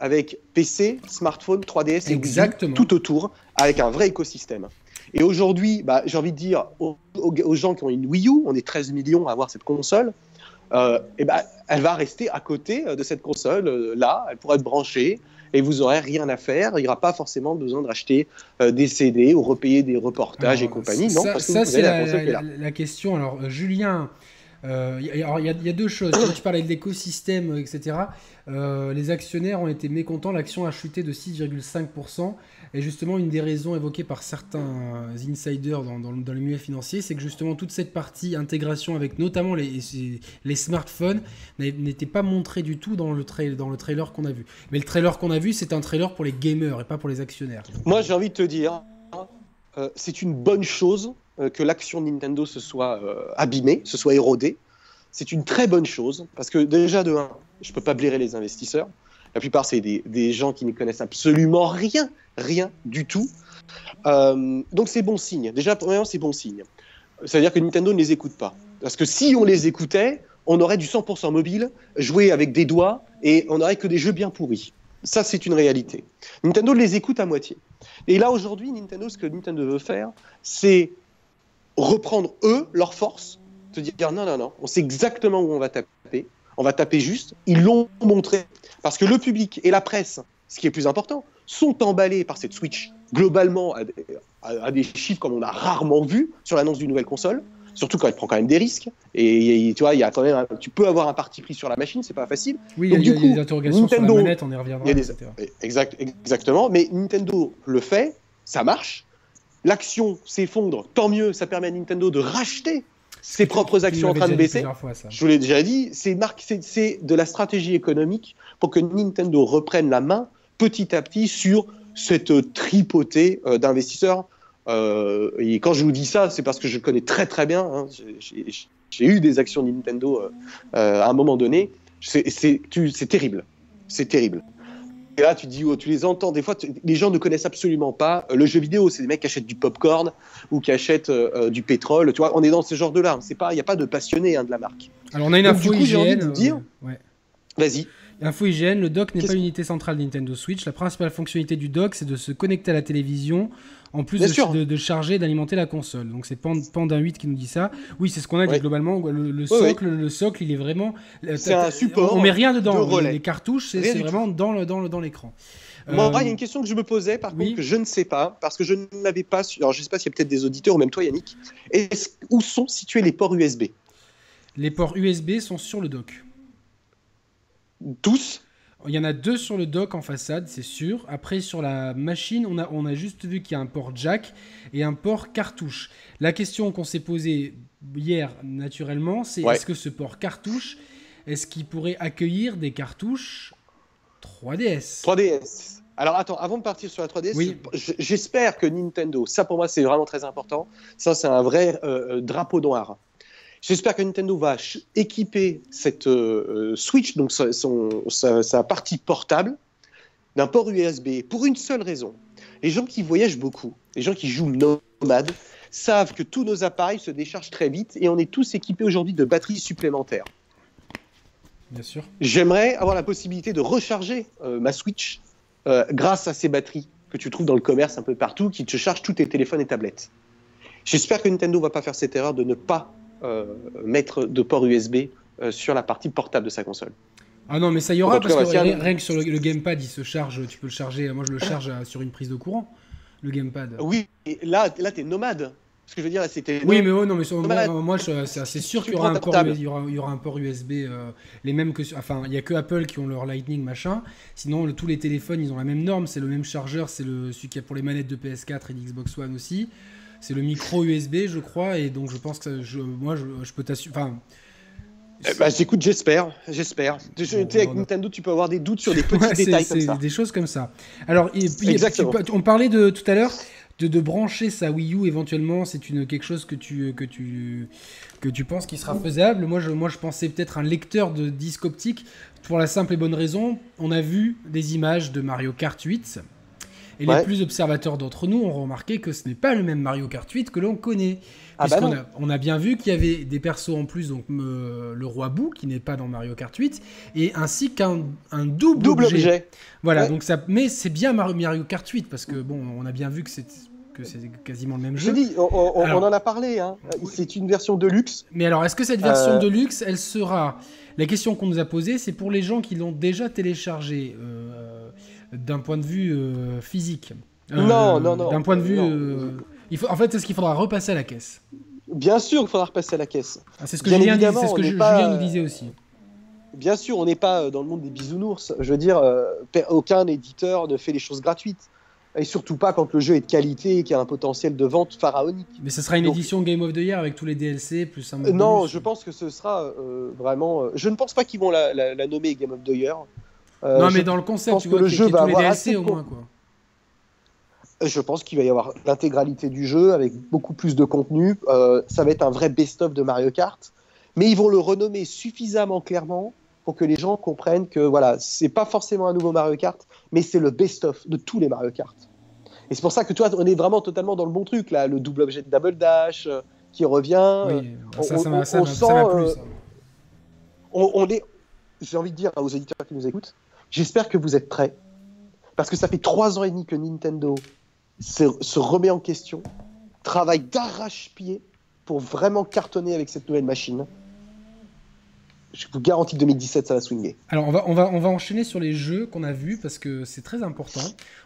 avec PC, smartphone, 3DS Exactement. tout autour avec un vrai écosystème. Et aujourd'hui, bah, j'ai envie de dire aux, aux, gens qui ont une Wii U, on est 13 millions à avoir cette console, euh, et ben, elle va rester à côté euh, de cette console euh, là, elle pourra être branchée et vous n'aurez rien à faire. Il n'y aura pas forcément besoin de racheter des CD ou repayer des reportages et compagnie. Ça, non, ça c'est la, la, question. Alors, Julien, il y, a deux choses. Quand tu parlais de l'écosystème, etc., les actionnaires ont été mécontents. L'action a chuté de 6,5%. Et justement, une des raisons évoquées par certains insiders dans, dans, le milieu financier, c'est que justement toute cette partie intégration avec notamment les, smartphones n'était pas montrée du tout dans dans le trailer qu'on a vu. Mais le trailer qu'on a vu, c'est un trailer pour les gamers et pas pour les actionnaires. Moi, j'ai envie de te dire, euh, c'est une bonne chose euh, que l'action de Nintendo se soit euh, abîmée, se soit érodée. C'est une très bonne chose parce que déjà de 1, je peux pas blairer les investisseurs. La plupart, c'est des, gens qui ne connaissent absolument rien, rien du tout. Donc c'est bon signe. Déjà, premièrement, c'est bon signe. Ça veut dire que Nintendo ne les écoute pas. Parce que si on les écoutait, on aurait du 100% mobile, joué avec des doigts, et on n'aurait que des jeux bien pourris. Ça, c'est une réalité. Nintendo les écoute à moitié. Et là, aujourd'hui, Nintendo, ce que Nintendo veut faire, c'est reprendre, eux, leur force, se dire non, non, non, on sait exactement où on va taper, on va taper juste. Ils l'ont montré. Parce que le public et la presse, ce qui est plus important, sont emballés par cette Switch globalement à des, chiffres comme on a rarement vu sur l'annonce d'une nouvelle console. Surtout quand elle prend quand même des risques. Et, tu vois, il y a quand même, tu peux avoir un parti pris sur la machine, c'est pas facile. Oui, il y, a des interrogations sur la manette, on y reviendra. exact, exactement. Mais Nintendo le fait, ça marche. L'action s'effondre, tant mieux, ça permet à Nintendo de racheter ses propres actions en train de baisser. Je vous l'ai déjà dit, c'est de la stratégie économique pour que Nintendo reprenne la main petit à petit sur cette tripotée euh, d'investisseurs. Euh, et quand je vous dis ça, c'est parce que je le connais très très bien. Hein. J'ai eu des actions Nintendo euh, à un moment donné. C'est terrible. C'est terrible. Et là, tu dis, oh, tu les entends. Des fois, les gens ne connaissent absolument pas. Le jeu vidéo, c'est des mecs qui achètent du popcorn ou qui achètent euh, euh, du pétrole. Tu vois, on est dans ce genre de là. Il n'y a pas de passionnés hein, de la marque. Alors, on a une info hygiène. De dire, euh, Vas-y. Info hygiène, le dock n'est pas l'unité centrale Nintendo Switch. La principale fonctionnalité du dock, c'est de se connecter à la télévision en plus de, de, charger, d'alimenter la console. Donc c'est Panda 8 qui nous dit ça. Oui, c'est ce qu'on a dit globalement. Le, socle, le socle, il est vraiment. Euh, c'est un support. On met rien dedans. les, cartouches, c'est vraiment dans l'écran. Dans, l'écran. Moi, il y a une question que je me posais, par contre, que je ne sais pas, parce que je ne l'avais pas. Alors, je ne sais pas s'il y a peut-être des auditeurs, ou même toi, Yannick. où sont situés les ports USB Les ports USB sont sur le dock. Tous il y en a deux sur le dock en façade, c'est sûr. Après, sur la machine, on a, on a juste vu qu'il y a un port jack et un port cartouche. La question qu'on s'est posée hier, naturellement, c'est est-ce que ce port cartouche, est-ce qu'il pourrait accueillir des cartouches 3DS 3DS. Alors attends, avant de partir sur la 3DS, j'espère que Nintendo, ça pour moi c'est vraiment très important, ça c'est un vrai euh, euh, drapeau noir. J'espère que Nintendo va équiper cette euh, euh, Switch, donc sa, partie portable, d'un port USB pour une seule raison. Les gens qui voyagent beaucoup, les gens qui jouent nomades, savent que tous nos appareils se déchargent très vite et on est tous équipés aujourd'hui de batteries supplémentaires. Bien sûr. J'aimerais avoir la possibilité de recharger euh, ma Switch euh, grâce à ces batteries que tu trouves dans le commerce un peu partout, qui te chargent tous tes téléphones et tablettes. J'espère que Nintendo va pas faire cette erreur de ne pas mettre de port USB euh, sur la partie portable de sa console. Ah non, mais ça y aura parce que rien, que sur le, le gamepad, il se charge. Tu peux le charger. Moi, je le charge euh, sur une prise de courant. Le gamepad. Oui, et là, là tu es nomade. Ce que je veux dire, c'était. Oui, mais oh, non, mais sur- moi, Malade. moi, je- c'est sûr qu'il y aura prends un ta port, table. USB, il y aura, y aura un port USB, euh, les mêmes que, enfin, il y a que Apple qui ont leur Lightning machin. Sinon, le- tous les téléphones, ils ont la même norme, c'est le même chargeur, c'est celui qu'il y a pour les manettes de PS4 et d'Xbox One aussi. C'est le micro USB, je crois, et donc je pense que je, moi, je, je peux t'assurer. Enfin, Eh écoute, j'espère, j'espère. Tu sais, avec Nintendo, tu peux avoir des doutes sur des petits Ouais, détails comme ça. des choses comme ça. Alors, et puis, Exactement. tu- on parlait de tout à l'heure de, de brancher sa Wii U éventuellement. C'est une quelque chose que tu que tu que tu penses qui sera faisable. Moi, je moi je pensais peut-être un lecteur de disque optique pour la simple et bonne raison. On a vu des images de Mario Kart 8. Et les plus observateurs d'entre nous ont remarqué que ce n'est pas le même Mario Kart 8 que l'on connaît. Ah bah Puisqu'on non. a, on a bien vu qu'il y avait des persos en plus, donc euh, le roi Boo qui n'est pas dans Mario Kart 8, et ainsi qu'un un double, Double objet. objet. Voilà, Ouais. donc ça, mais c'est bien Mario, Kart 8 parce que bon, on a bien vu que c'est que c'est quasiment le même Je jeu. te dis, on, on- Alors- on en a parlé. Hein. C'est une version de luxe. Mais alors, est-ce que cette version Euh, de luxe, elle sera La question qu'on nous a posée, c'est pour les gens qui l'ont déjà téléchargé euh, d'un point de vue euh, physique. Euh, Non, non, non. D'un point de vue, euh, il faut, en fait, est-ce qu'il faudra repasser à la caisse? Bien sûr qu'il faudra repasser à la caisse. Ah, C'est ce que Bien Julien, disait, c'est ce que pas, nous disait aussi. Bien sûr, on n'est pas dans le monde des bisounours. Je veux dire, aucun éditeur ne fait les choses gratuites. Et surtout pas quand le jeu est de qualité et qu'il y a un potentiel de vente pharaonique. Mais ce sera une donc- édition Game of the Year avec tous les DLC plus un Euh, non, bonus. je pense que ce sera euh, vraiment. euh, je ne pense pas qu'ils vont la, la- la nommer Game of the Year. Euh, Non, mais dans le concept, tu que vois, le y ait- jeu va avoir DLC assez au moins, quoi. je pense qu'il va y avoir l'intégralité du jeu avec beaucoup plus de contenu. Euh, ça va être un vrai best-of de Mario Kart. Mais ils vont le renommer suffisamment clairement pour que les gens comprennent que voilà, c'est pas forcément un nouveau Mario Kart, mais c'est le best-of de tous les Mario Kart. Et c'est pour ça que toi, on est vraiment totalement dans le bon truc là, le double objet de Double Dash euh, qui revient. euh, Oui, ça, on- ça ça m'a- plu, euh, ça. on, on est, j'ai envie de dire aux éditeurs qui nous écoutent, j'espère que vous êtes prêts, parce que ça fait trois ans et demi que Nintendo se, remet en question, travaille d'arrache-pied pour vraiment cartonner avec cette nouvelle machine. Je vous garantis que 2017, ça va swinger. Alors on va, on, va, on va enchaîner sur les jeux qu'on a vus parce que c'est très important.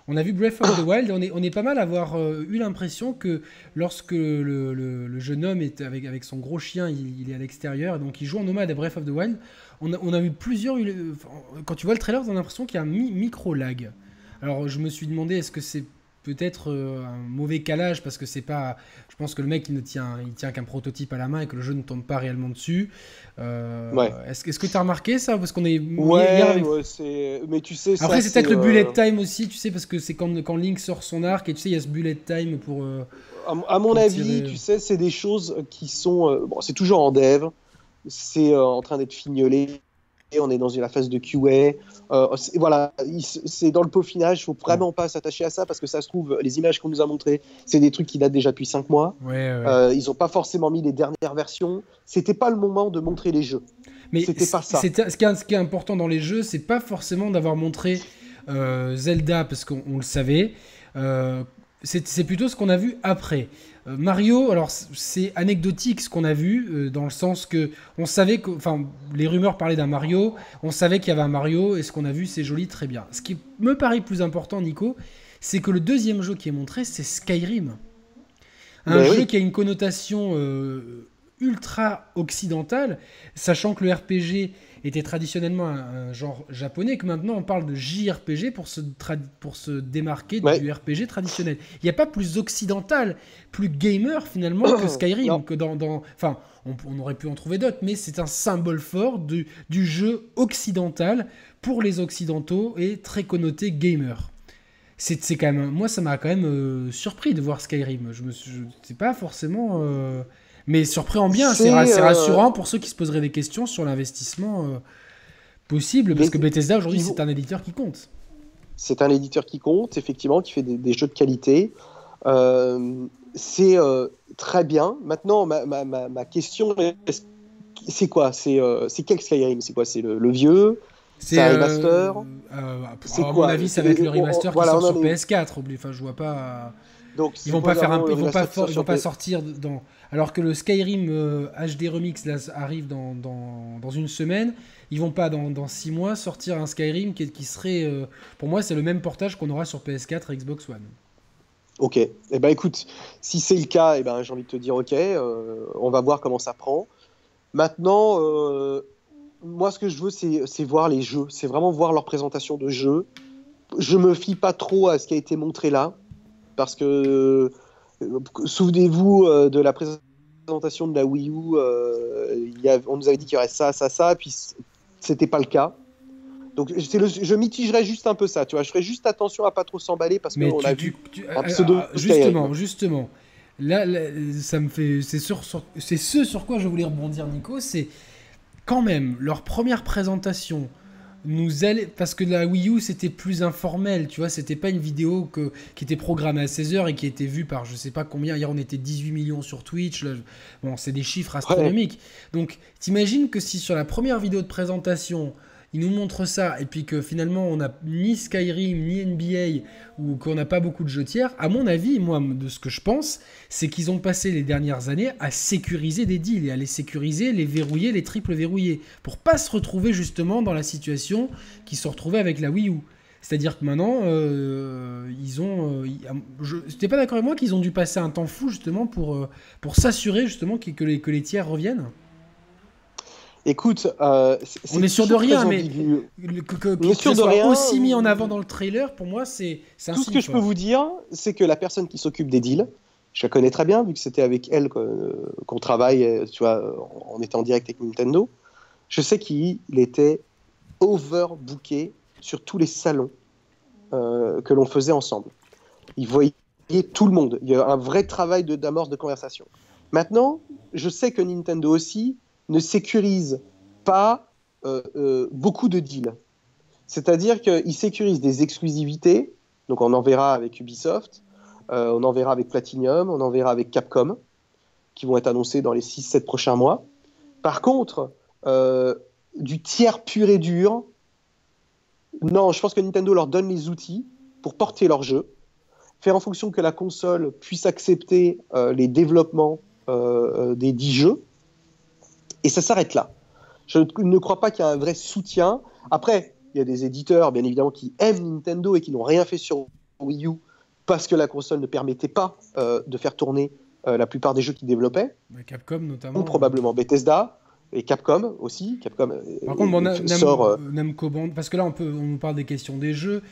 On a vu Breath of the Wild, on est, on est pas mal à avoir euh, eu l'impression que lorsque le, le- jeune homme est avec, avec son gros chien, il, il est à l'extérieur, et donc il joue en nomade à Breath of the Wild, on a, on a vu plusieurs... euh, Quand tu vois le trailer, on a l'impression qu'il y a un mi- micro-lag. Alors je me suis demandé, est-ce que c'est peut-être euh, un mauvais calage parce que c'est pas... Je pense que le mec il ne tient, il tient qu'un prototype à la main et que le jeu ne tombe pas réellement dessus. Euh, Ouais. Est-ce que tu as remarqué ça? Parce qu'on est... Ouais, avec- ouais. Mais tu sais, Après, c'est peut-être le bullet time aussi, tu sais, parce que c'est quand, quand Link sort son arc et tu sais, il y a ce bullet time pour. À, à mon avis, tirer. tu sais, c'est des choses qui sont. bon, c'est toujours en dev, c'est euh, en train d'être fignolé. Et on est dans la phase de QA. Euh, c'est- voilà, c'est dans le peaufinage. Il faut vraiment pas s'attacher à ça parce que ça se trouve, les images qu'on nous a montrées, c'est des trucs qui datent déjà depuis 5 mois. Ouais, ouais. Euh, ils n'ont pas forcément mis les dernières versions. C'était pas le moment de montrer les jeux. Mais c'était pas ça. Ce qui, est, ce qui est important dans les jeux, c'est pas forcément d'avoir montré euh, Zelda parce qu'on on le savait. C'est plutôt ce qu'on a vu après. Euh, Mario, alors c'est anecdotique ce qu'on a vu euh, dans le sens que on savait que, enfin, les rumeurs parlaient d'un Mario, on savait qu'il y avait un Mario et ce qu'on a vu c'est joli, très bien. Ce qui me paraît plus important, Nico, c'est que le deuxième jeu qui est montré, c'est Skyrim, un Ben jeu oui. qui a une connotation euh, ultra occidentale, sachant que le RPG était traditionnellement un, un genre japonais, que maintenant on parle de JRPG pour se, pour se démarquer Ouais. du RPG traditionnel. Il n'y a pas plus occidental, plus gamer finalement que Skyrim, Non. que dans... dans- Enfin, on, on aurait pu en trouver d'autres, mais c'est un symbole fort du, du jeu occidental pour les occidentaux et très connoté gamer. C'est quand même... Moi, ça m'a quand même euh, surpris de voir Skyrim. Je me suis... C'est pas forcément... euh, Mais surpris en bien, c'est euh, rassurant pour ceux qui se poseraient des questions sur l'investissement euh, possible, parce que Bethesda aujourd'hui c'est un éditeur qui compte. C'est un éditeur qui compte, effectivement, qui fait des, des jeux de qualité. Euh, c'est euh, très bien. Maintenant, ma, ma- ma- ma question c'est quoi? C'est quel Skyrim? C'est quoi? C'est le, vieux? C'est un remaster? À mon avis, ça va être le remaster qui sort sur PS4. Enfin, je vois pas. Donc, ils vont pas faire un, ils vont pas, ils vont pas sortir dans. Alors que le Skyrim HD Remix là, arrive dans, dans, dans, une semaine, ils vont pas dans, dans six mois sortir un Skyrim qui, qui serait, pour moi, c'est le même portage qu'on aura sur PS4 et Xbox One. Ok. Eh ben écoute, si c'est le cas, eh ben j'ai envie de te dire ok. Euh, on va voir comment ça prend. Maintenant, euh, moi ce que je veux c'est voir les jeux. C'est vraiment voir leur présentation de jeux. Je me fie pas trop à ce qui a été montré là, parce que euh, souvenez-vous de la présentation de la Wii U. on nous avait dit qu'il y aurait ça, ça, ça, puis c'était pas le cas. Donc je mitigerais juste un peu ça, tu vois. Je ferais juste attention à pas trop s'emballer parce qu'on a vu un pseudo. Ah, justement, justement. Là, ça me fait. C'est c'est ce sur quoi je voulais rebondir, Nico. C'est quand même leur première présentation nous allait parce que la Wii U c'était plus informel, tu vois, c'était pas une vidéo que, qui était programmée à 16h et qui était vue par je sais pas combien, hier on était 18 millions sur Twitch, bon c'est des chiffres astronomiques. Donc t'imagines que si sur la première vidéo de présentation il nous montre ça, et puis que finalement on n'a ni Skyrim, ni NBA, ou qu'on n'a pas beaucoup de jeux tiers, à mon avis, moi, de ce que je pense, c'est qu'ils ont passé les dernières années à sécuriser des deals, et à les sécuriser, les verrouiller, les triple verrouiller, pour pas se retrouver justement dans la situation qu'ils se retrouvaient avec la Wii U. C'est-à-dire que maintenant, euh, ils ont. Euh, je n'étais pas d'accord avec moi qu'ils ont dû passer un temps fou justement pour, euh, pour s'assurer justement que, les, que les tiers reviennent? Écoute, euh, on est sûr de rien, mais que, que, soit aussi mis en avant dans le trailer, pour moi, c'est tout ce que je peux vous dire, c'est que la personne qui s'occupe des deals, je la connais très bien vu que c'était avec elle qu'on travaille, euh, tu vois, en étant en direct avec Nintendo. Je sais qu'il était overbooké sur tous les salons euh, que l'on faisait ensemble. Il voyait tout le monde. Il y a un vrai travail d'amorce de conversation. Maintenant, je sais que Nintendo aussi ne sécurise pas euh, euh, beaucoup de deals. C'est-à-dire qu'il sécurise des exclusivités, donc on en verra avec Ubisoft, euh, on en verra avec Platinum, on en verra avec Capcom, qui vont être annoncés dans les 6-7 prochains mois. Par contre, du tiers pur et dur, non, je pense que Nintendo leur donne les outils pour porter leur jeu, faire en fonction que la console puisse accepter les développements des 10 jeux, et ça s'arrête là. Je ne crois pas qu'il y a un vrai soutien. Après, il y a des éditeurs, bien évidemment, qui aiment Nintendo et qui n'ont rien fait sur Wii U parce que la console ne permettait pas euh, de faire tourner euh, la plupart des jeux qu'ils développaient. Capcom notamment. Ou probablement Bethesda et Capcom aussi. Capcom euh, Par contre, bon, sort, Namco parce que là on, peut, on parle des questions des jeux.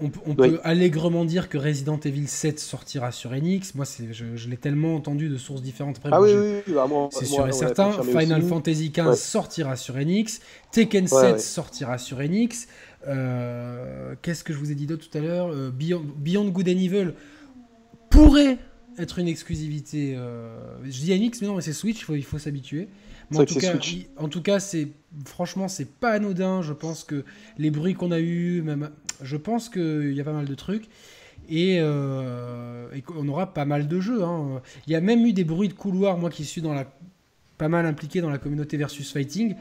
On, peut allègrement dire que Resident Evil 7 sortira sur Enix. Moi, je, je l'ai tellement entendu de sources différentes. ah oui, oui, bah, c'est sûr et certain. Final Fantasy XV sortira sur Enix. Tekken 7 sortira sur Enix. Euh, qu'est-ce que je vous ai dit d'autre tout à l'heure? Euh, Beyond, Good and Evil pourrait être une exclusivité. Euh, je dis Enix, mais non, mais c'est Switch, il faut, il faut s'habituer. En tout, cas, en tout cas, c'est franchement, c'est pas anodin. Je pense que les bruits qu'on a eu, même je pense qu'il y a pas mal de trucs. Et, euh, qu'on aura pas mal de jeux. Hein. Il y a même eu des bruits de couloir, moi qui suis dans la, pas mal impliqué dans la communauté versus fighting,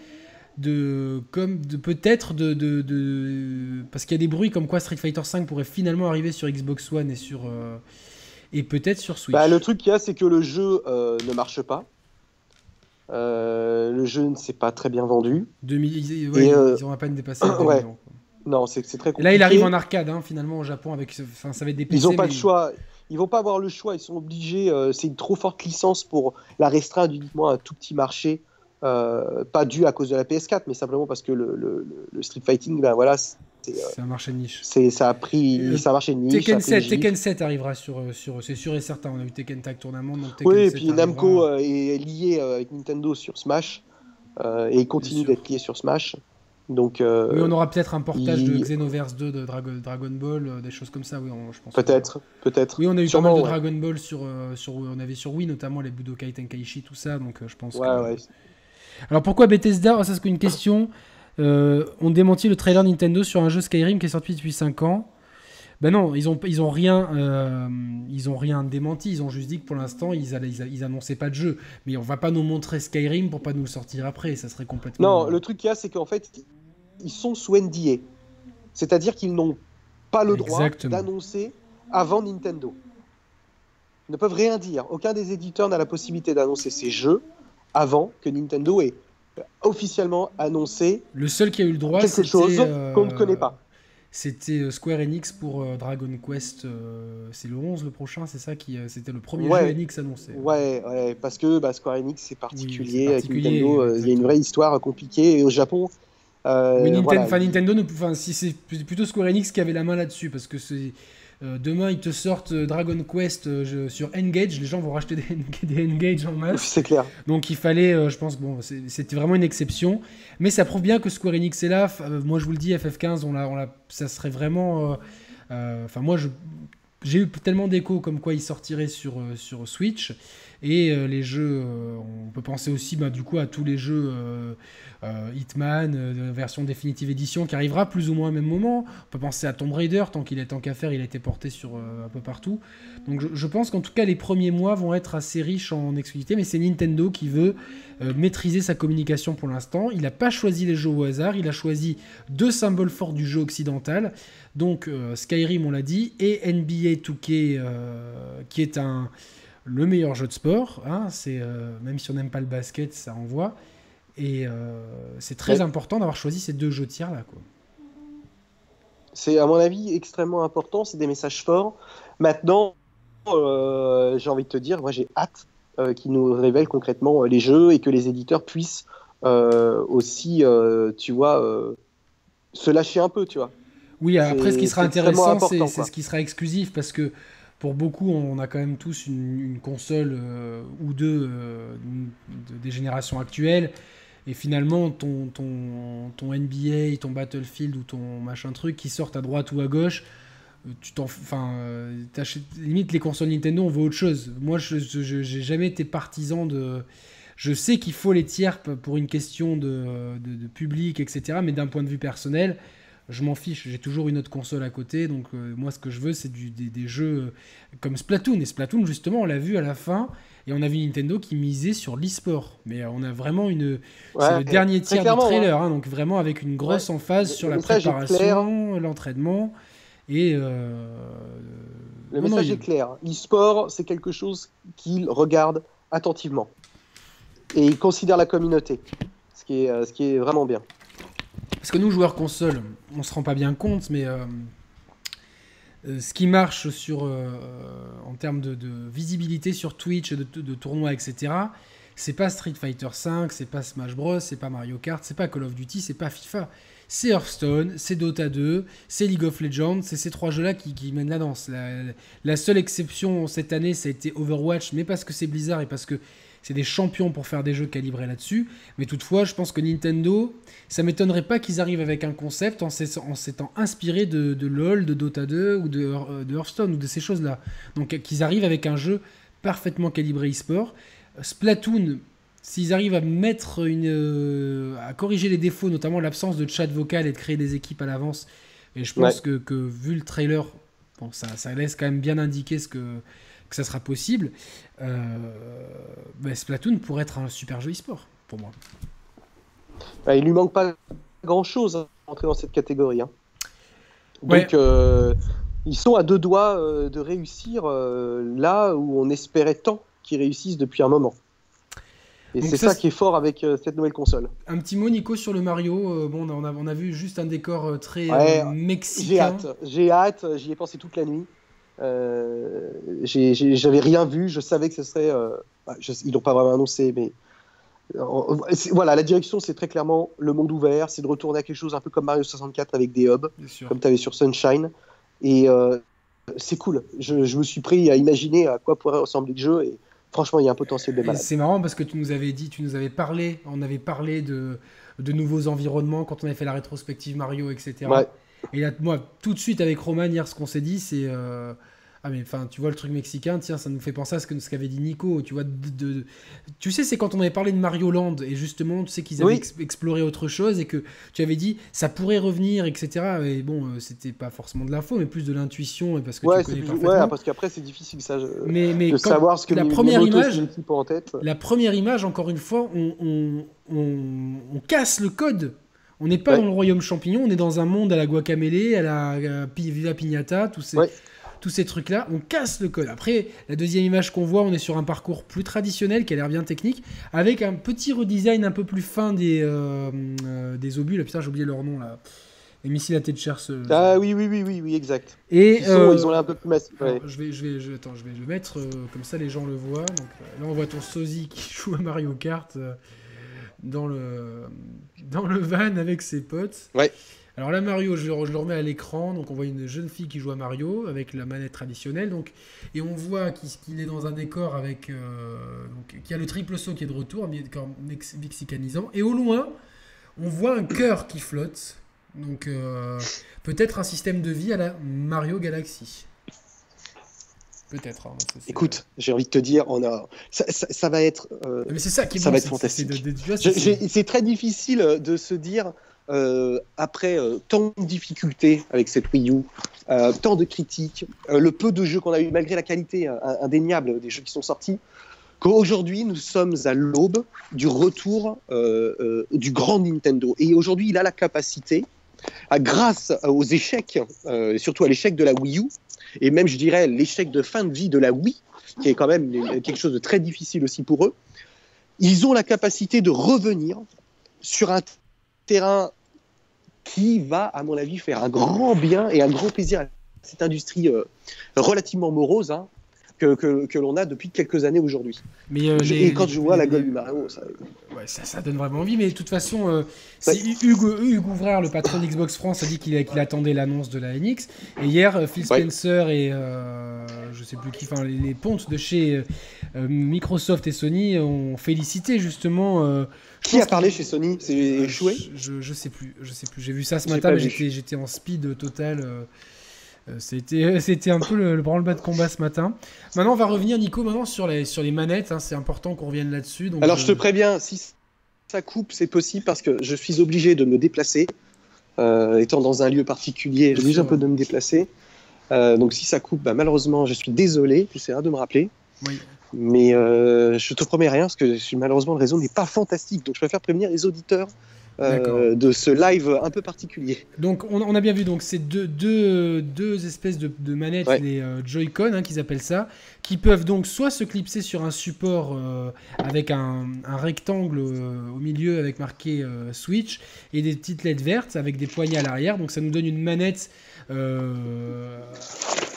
de, comme de peut-être de, de, parce qu'il y a des bruits comme quoi Street Fighter V pourrait finalement arriver sur Xbox One et sur euh, et peut-être sur Switch. Bah, le truc qu'il y a, c'est que le jeu euh, ne marche pas. le jeu ne s'est pas très bien vendu. 2000, ils, ils ont à peine dépassé. ouais. Non, c'est très compliqué. Là, il arrive en arcade, hein, finalement, au Japon, avec, enfin, ça va être des PC, Ils n'ont pas le choix. Ils vont pas avoir le choix. Ils sont obligés. Euh, c'est une trop forte licence pour la restreindre uniquement à un tout petit marché. Euh, pas dû à cause de la PS4, mais simplement parce que le, le, Street Fighting, ben voilà, c'est euh, un marché de niche. C'est ça a pris, ça a marché de niche. Tekken 7, Tekken 7 arrivera sur, sur c'est sûr et certain. On a eu Tekken Tag Tournament. Donc oui, et puis Namco est lié avec Nintendo sur Smash et il continue d'être lié sur Smash. Donc, euh, oui, on aura peut-être un portage de Xenoverse 2 de Dragon, Ball, euh, des choses comme ça, oui, je pense. Peut-être, peut-être. Oui, on a eu pas mal de Dragon Ball sur, euh, sur, on avait sur Wii, notamment les Budokai Tenkaichi, tout ça, donc je pense ouais, Ouais. Alors pourquoi Bethesda? Oh, Ça, c'est une question. on démentit le trailer Nintendo sur un jeu Skyrim qui est sorti depuis 5 ans? Ben non, ils ont, ils ont rien, euh, ils ont rien démenti. Ils ont juste dit que pour l'instant, ils, ils, annonçaient pas de jeu. Mais on va pas nous montrer Skyrim pour pas nous le sortir après. Ça serait complètement. Non, le truc qu'il y a, c'est qu'en fait, ils sont sous NDA, c'est-à-dire qu'ils n'ont pas le droit d'annoncer avant Nintendo. Ils ne peuvent rien dire. Aucun des éditeurs n'a la possibilité d'annoncer ses jeux avant que Nintendo ait officiellement annoncé. Le seul qui a eu le droit, quelque chose qu'on ne connaît pas. C'était euh, Square Enix pour euh, Dragon Quest. Euh, c'est le 11 le prochain, c'est ça qui C'était le premier jeu Enix annoncé. Ouais, ouais parce que bah, Square Enix c'est particulier, Avec Nintendo, il y a une vraie histoire compliquée. Et au Japon. Oui, Nintendo, Nintendo ne, si c'est plutôt Square Enix qui avait la main là-dessus parce que c'est euh, demain, ils te sortent euh, Dragon Quest euh, sur Engage. Les gens vont racheter des, Engage en masse. C'est clair. Donc il fallait, je pense, bon, c'était vraiment une exception. Mais ça prouve bien que Square Enix est là. moi, je vous le dis, FF15, on l'a, on ça serait vraiment. Enfin, moi, j'ai eu tellement d'échos comme quoi il sortirait sur, sur Switch. Et les jeux, on peut penser aussi bah, du coup à tous les jeux euh, Hitman, euh, version définitive édition, qui arrivera plus ou moins au même moment. On peut penser à Tomb Raider, tant qu'il est tant qu'à faire, il a été porté sur euh, un peu partout. Donc je, pense qu'en tout cas, les premiers mois vont être assez riches en exclusivité, mais c'est Nintendo qui veut maîtriser sa communication pour l'instant. Il n'a pas choisi les jeux au hasard, il a choisi deux symboles forts du jeu occidental. Donc Skyrim, on l'a dit, et NBA 2K, qui est un le meilleur jeu de sport. Hein, c'est même si on n'aime pas le basket, ça envoie. Et euh, c'est très important d'avoir choisi ces deux jeux tiers là. Quoi. C'est à mon avis extrêmement important, c'est des messages forts. Maintenant, euh, j'ai envie de te dire, moi j'ai hâte euh, qu'ils nous révèlent concrètement les jeux et que les éditeurs puissent aussi, tu vois, se lâcher un peu, tu vois. Oui, après ce qui sera intéressant, c'est ce qui sera exclusif parce que pour beaucoup, on a quand même tous une, console ou deux des générations actuelles. Et finalement, ton, ton, ton NBA, ton Battlefield ou ton machin truc qui sortent à droite ou à gauche, euh, tu t'en. Enfin, euh, limite, les consoles Nintendo, on veut autre chose. Moi, je n'ai jamais été partisan de. Je sais qu'il faut les tiers pour une question de, de, public, etc. Mais d'un point de vue personnel, je m'en fiche. J'ai toujours une autre console à côté. Donc, euh, moi, ce que je veux, c'est des, des, jeux comme Splatoon. Et Splatoon, justement, on l'a vu à la fin. Et on a vu Nintendo qui misait sur l'e-sport. Mais on a vraiment une. c'est le dernier tiers du trailer, hein, donc vraiment avec une grosse emphase sur la préparation, l'entraînement. Et. Euh, le message est clair. L'e-sport, c'est quelque chose qu'il regarde attentivement. Et il considère la communauté. Ce qui est, euh, ce qui est vraiment bien. Parce que nous, joueurs console, on se rend pas bien compte, mais. Euh, euh, ce qui marche sur, euh, en termes de, visibilité sur Twitch, de, de tournois, etc., c'est pas Street Fighter V, c'est pas Smash Bros, c'est pas Mario Kart, c'est pas Call of Duty, c'est pas FIFA. C'est Hearthstone, c'est Dota 2, c'est League of Legends, c'est ces trois jeux-là qui, mènent la danse. la, seule exception cette année, ça a été Overwatch, mais parce que c'est Blizzard et parce que c'est des champions pour faire des jeux calibrés là-dessus. Mais toutefois, je pense que Nintendo, ça m'étonnerait pas qu'ils arrivent avec un concept en s'étant inspiré de, LoL, de Dota 2 ou de, de Hearthstone ou de ces choses-là. Donc qu'ils arrivent avec un jeu parfaitement calibré e-sport. Splatoon, s'ils arrivent à mettre une, euh, à corriger les défauts, notamment l'absence de chat vocal et de créer des équipes à l'avance, et je pense que, vu le trailer, bon, ça, ça laisse quand même bien indiquer ce que que ça sera possible, bah, Splatoon pourrait être un super jeu e-sport pour moi. Bah, il lui manque pas grand chose à entrer dans cette catégorie. Hein. Donc euh, ils sont à deux doigts euh, de réussir là où on espérait tant qu'ils réussissent depuis un moment. Et c'est ça, qui est fort avec cette nouvelle console. Un petit mot, Nico, sur le Mario. bon, on a, on a, vu juste un décor très mexicain. J'ai hâte, j'ai hâte, j'y ai pensé toute la nuit. Euh, j'avais rien vu, je savais que ce serait. Euh, bah, ils l'ont pas vraiment annoncé, mais voilà, la direction, c'est très clairement le monde ouvert, c'est de retourner à quelque chose un peu comme Mario 64 avec des hubs, comme tu avais sur Sunshine. Et euh, c'est cool. Je, me suis pris à imaginer à quoi pourrait ressembler le jeu. Et franchement, il y a un potentiel de malade. C'est marrant parce que tu nous avais dit, tu nous avais parlé, on avait parlé de, de nouveaux environnements quand on avait fait la rétrospective Mario, etc. Ouais. Et là, moi, tout de suite avec Roman hier, ce qu'on s'est dit, c'est Ah mais enfin, tu vois le truc mexicain, tiens, ça nous fait penser à ce que ce qu'avait dit Nico. Tu vois, de, tu sais, c'est quand on avait parlé de Mario Land et justement, tu sais qu'ils avaient exploré autre chose et que tu avais dit ça pourrait revenir, etc. Et bon, euh, c'était pas forcément de l'info, mais plus de l'intuition et parce que ouais, tu connais parfaitement. Ouais, parce qu'après c'est difficile ça. Mais, mais de savoir ce que la première image, en tête. La première image, encore une fois, on, on, on, casse le code. On n'est pas dans le royaume champignon, on est dans un monde à la guacamele, à la, à Villa Pignata, tous ces tous ces trucs-là, on casse le code. Après, la deuxième image qu'on voit, on est sur un parcours plus traditionnel qui a l'air bien technique, avec un petit redesign un peu plus fin des, euh, euh, des obus. Là, putain, j'ai oublié leur nom là. Les missiles à tête chair. Ah oui, oui, oui, oui, oui, exact. Et ils, euh, ont l'air un peu plus massifs. je, vais, je, vais, je, attends, je vais le mettre comme ça, les gens le voient. Donc, là, on voit ton sosie qui joue à Mario Kart dans le dans le van avec ses potes. Ouais. Alors là, Mario, je, le remets à l'écran. Donc on voit une jeune fille qui joue à Mario avec la manette traditionnelle. Donc, et on voit qu'il est dans un décor avec. Euh, donc, qui a le triple saut qui est de retour, un décor mexicanisant. Et au loin, on voit un cœur qui flotte. Donc euh, peut-être un système de vie à la Mario Galaxy. Peut-être. Hein, Écoute, j'ai envie de te dire, on a, ça, va être. Euh, mais c'est ça qui ça va être fantastique. C'est très difficile de se dire euh, après euh, tant de difficultés avec cette Wii U, euh, tant de critiques, le peu de jeux qu'on a eu malgré la qualité indéniable des jeux qui sont sortis, qu'aujourd'hui nous sommes à l'aube du retour du grand Nintendo. Et aujourd'hui, il a la capacité, à, grâce aux échecs, surtout à l'échec de la Wii U, et même je dirais l'échec de fin de vie de la Wii, qui est quand même quelque chose de très difficile aussi pour eux, ils ont la capacité de revenir sur un terrain qui va, à mon avis, faire un grand bien et un grand plaisir à cette industrie euh, relativement morose hein, que, que, l'on a depuis quelques années aujourd'hui. Mais euh, et quand je vois la gueule du Mario, ça... Ouais, ça, donne vraiment envie. Mais de toute façon, euh, Hugues, Hugues Ouvrard, le patron d'Xbox France, a dit qu'il attendait l'annonce de la NX. Et hier, Phil Spencer et je sais plus qui, enfin les, pontes de chez Microsoft et Sony ont félicité justement qui a parlé chez Sony? C'est échoué je, je, sais plus, je sais plus. J'ai vu ça ce matin, mais j'étais en speed total. Euh, euh, c'était, c'était un peu le, branle-bas de combat ce matin. Maintenant, on va revenir, Nico, maintenant sur les, sur les manettes. Hein. c'est important qu'on revienne là-dessus. Donc, Alors, je te euh, préviens, si ça coupe, c'est possible parce que je suis obligé de me déplacer. étant dans un lieu particulier, j'ai un peu de me déplacer. donc, si ça coupe, bah, malheureusement, je suis désolé. Tu essaieras de me rappeler. Oui. Mais euh, je te promets rien, parce que malheureusement le réseau n'est pas fantastique. Donc je préfère prévenir les auditeurs euh, de ce live un peu particulier. Donc on, a bien vu donc ces deux, deux, deux espèces de, manettes, les euh, Joy-Con hein, qu'ils appellent ça, qui peuvent donc soit se clipser sur un support avec un, un rectangle au milieu avec marqué Switch et des petites LED vertes avec des poignées à l'arrière. Donc ça nous donne une manette euh,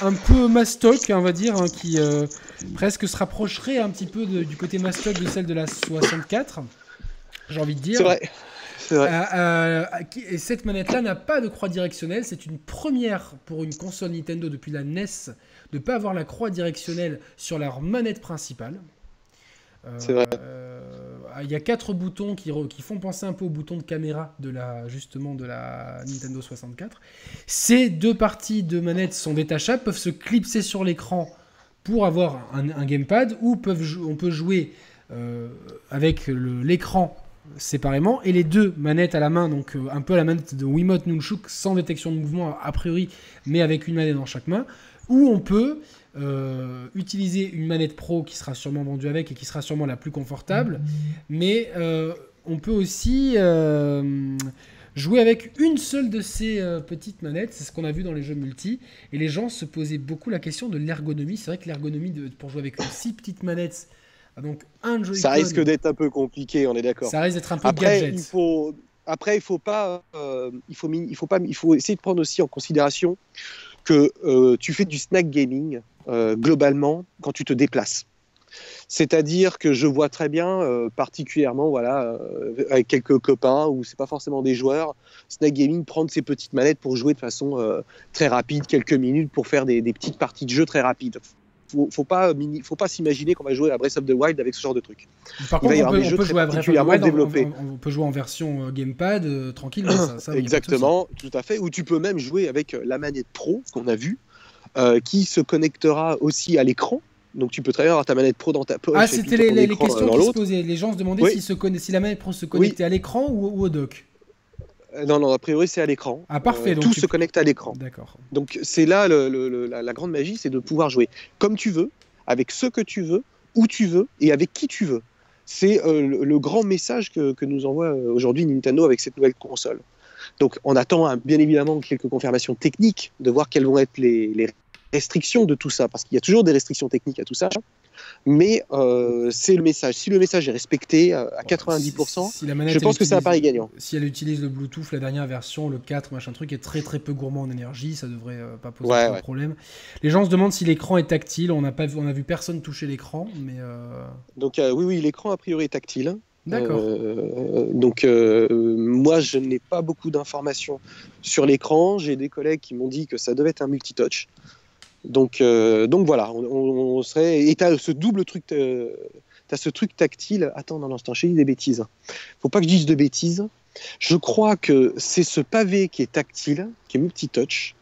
un peu mastoc, on va dire, hein, qui euh, presque se rapprocherait un petit peu du côté mastoc de celle de la 64. J'ai envie de dire. C'est vrai. Euh, et cette manette-là n'a pas de croix directionnelle. C'est une première pour une console Nintendo depuis la NES de ne pas avoir la croix directionnelle sur leur manette principale. C'est vrai. Il y a quatre boutons qui, qui, font penser un peu aux boutons de caméra de la, justement de la Nintendo 64. Ces deux parties de manette sont détachables, peuvent se clipser sur l'écran pour avoir un, gamepad ou peuvent, on peut jouer euh, avec l'écran séparément. Et les deux manettes à la main, donc euh, un peu à la manette de Wiimote Nunchuk sans détection de mouvement a priori, mais avec une manette dans chaque main, ou on peut euh, utiliser une manette pro qui sera sûrement vendue avec et qui sera sûrement la plus confortable, mais euh, on peut aussi jouer avec une seule de ces petites manettes, c'est ce qu'on a vu dans les jeux multi, et les gens se posaient beaucoup la question de l'ergonomie. C'est vrai que l'ergonomie pour jouer avec six petites manettes, donc un Ça risque d'être un peu compliqué, on est d'accord. Ça risque d'être un peu Après, gadget. Il faut... Après, il faut pas, il faut, il faut pas, il faut essayer de prendre aussi en considération que tu fais du snack gaming euh, globalement quand tu te déplaces. C'est-à-dire que je vois très bien, euh, particulièrement voilà, euh, avec quelques copains où c'est pas forcément des joueurs, Snake Gaming prendre ses petites manettes pour jouer de façon très rapide, quelques minutes pour faire des, petites parties de jeu très rapides. Faut, faut pas, faut pas s'imaginer qu'on va jouer à Breath of the Wild avec ce genre de truc. Par contre, on peut, jouer à Breath of the Wild, on, peut jouer en version gamepad tranquillement. Exactement, tout à fait. Ou tu peux même jouer avec la manette pro qu'on a vue euh, qui se connectera aussi à l'écran. Donc tu peux très bien avoir ta manette pro dans ta poche. Ah, c'était les, les- euh, questions qui se posaient. Les gens se demandaient Oui. s'ils se conna- si la manette pro se connectait à l'écran ou, ou au dock. Euh, Non, non, a priori c'est à l'écran. Ah, parfait, Euh, donc tout tu- se connecte à l'écran. D'accord. Donc c'est là le- le- le- la, la grande magie, c'est de pouvoir jouer comme tu veux, avec ce que tu veux, où tu veux et avec qui tu veux. C'est euh, le, le grand message que, que nous envoie aujourd'hui Nintendo avec cette nouvelle console. Donc on attend hein, bien évidemment quelques confirmations techniques de voir quelles vont être les, les restrictions de tout ça, parce qu'il y a toujours des restrictions techniques à tout ça. Mais euh, c'est le message. Si le message est respecté euh, à 90%, Si- la manette, je pense que c'est un pari gagnant. Si elle utilise le Bluetooth, la dernière version, le 4, machin truc, est très très peu gourmand en énergie, ça devrait euh, pas poser Ouais, de ouais. problème. Les gens se demandent si l'écran est tactile. On n'a pas vu, on a vu personne toucher l'écran, mais euh, donc oui, oui, l'écran a priori est tactile. d'accord. Euh, donc euh, moi, je n'ai pas beaucoup d'informations sur l'écran. J'ai des collègues qui m'ont dit que ça devait être un multitouch. Donc, euh, donc voilà, on, on- on serait. Et t'as ce double truc, euh, t'as ce truc tactile. Attends, non, non, je dis des bêtises. Faut pas que je dise de bêtises. Je crois que c'est ce pavé qui est tactile, qui est multitouch.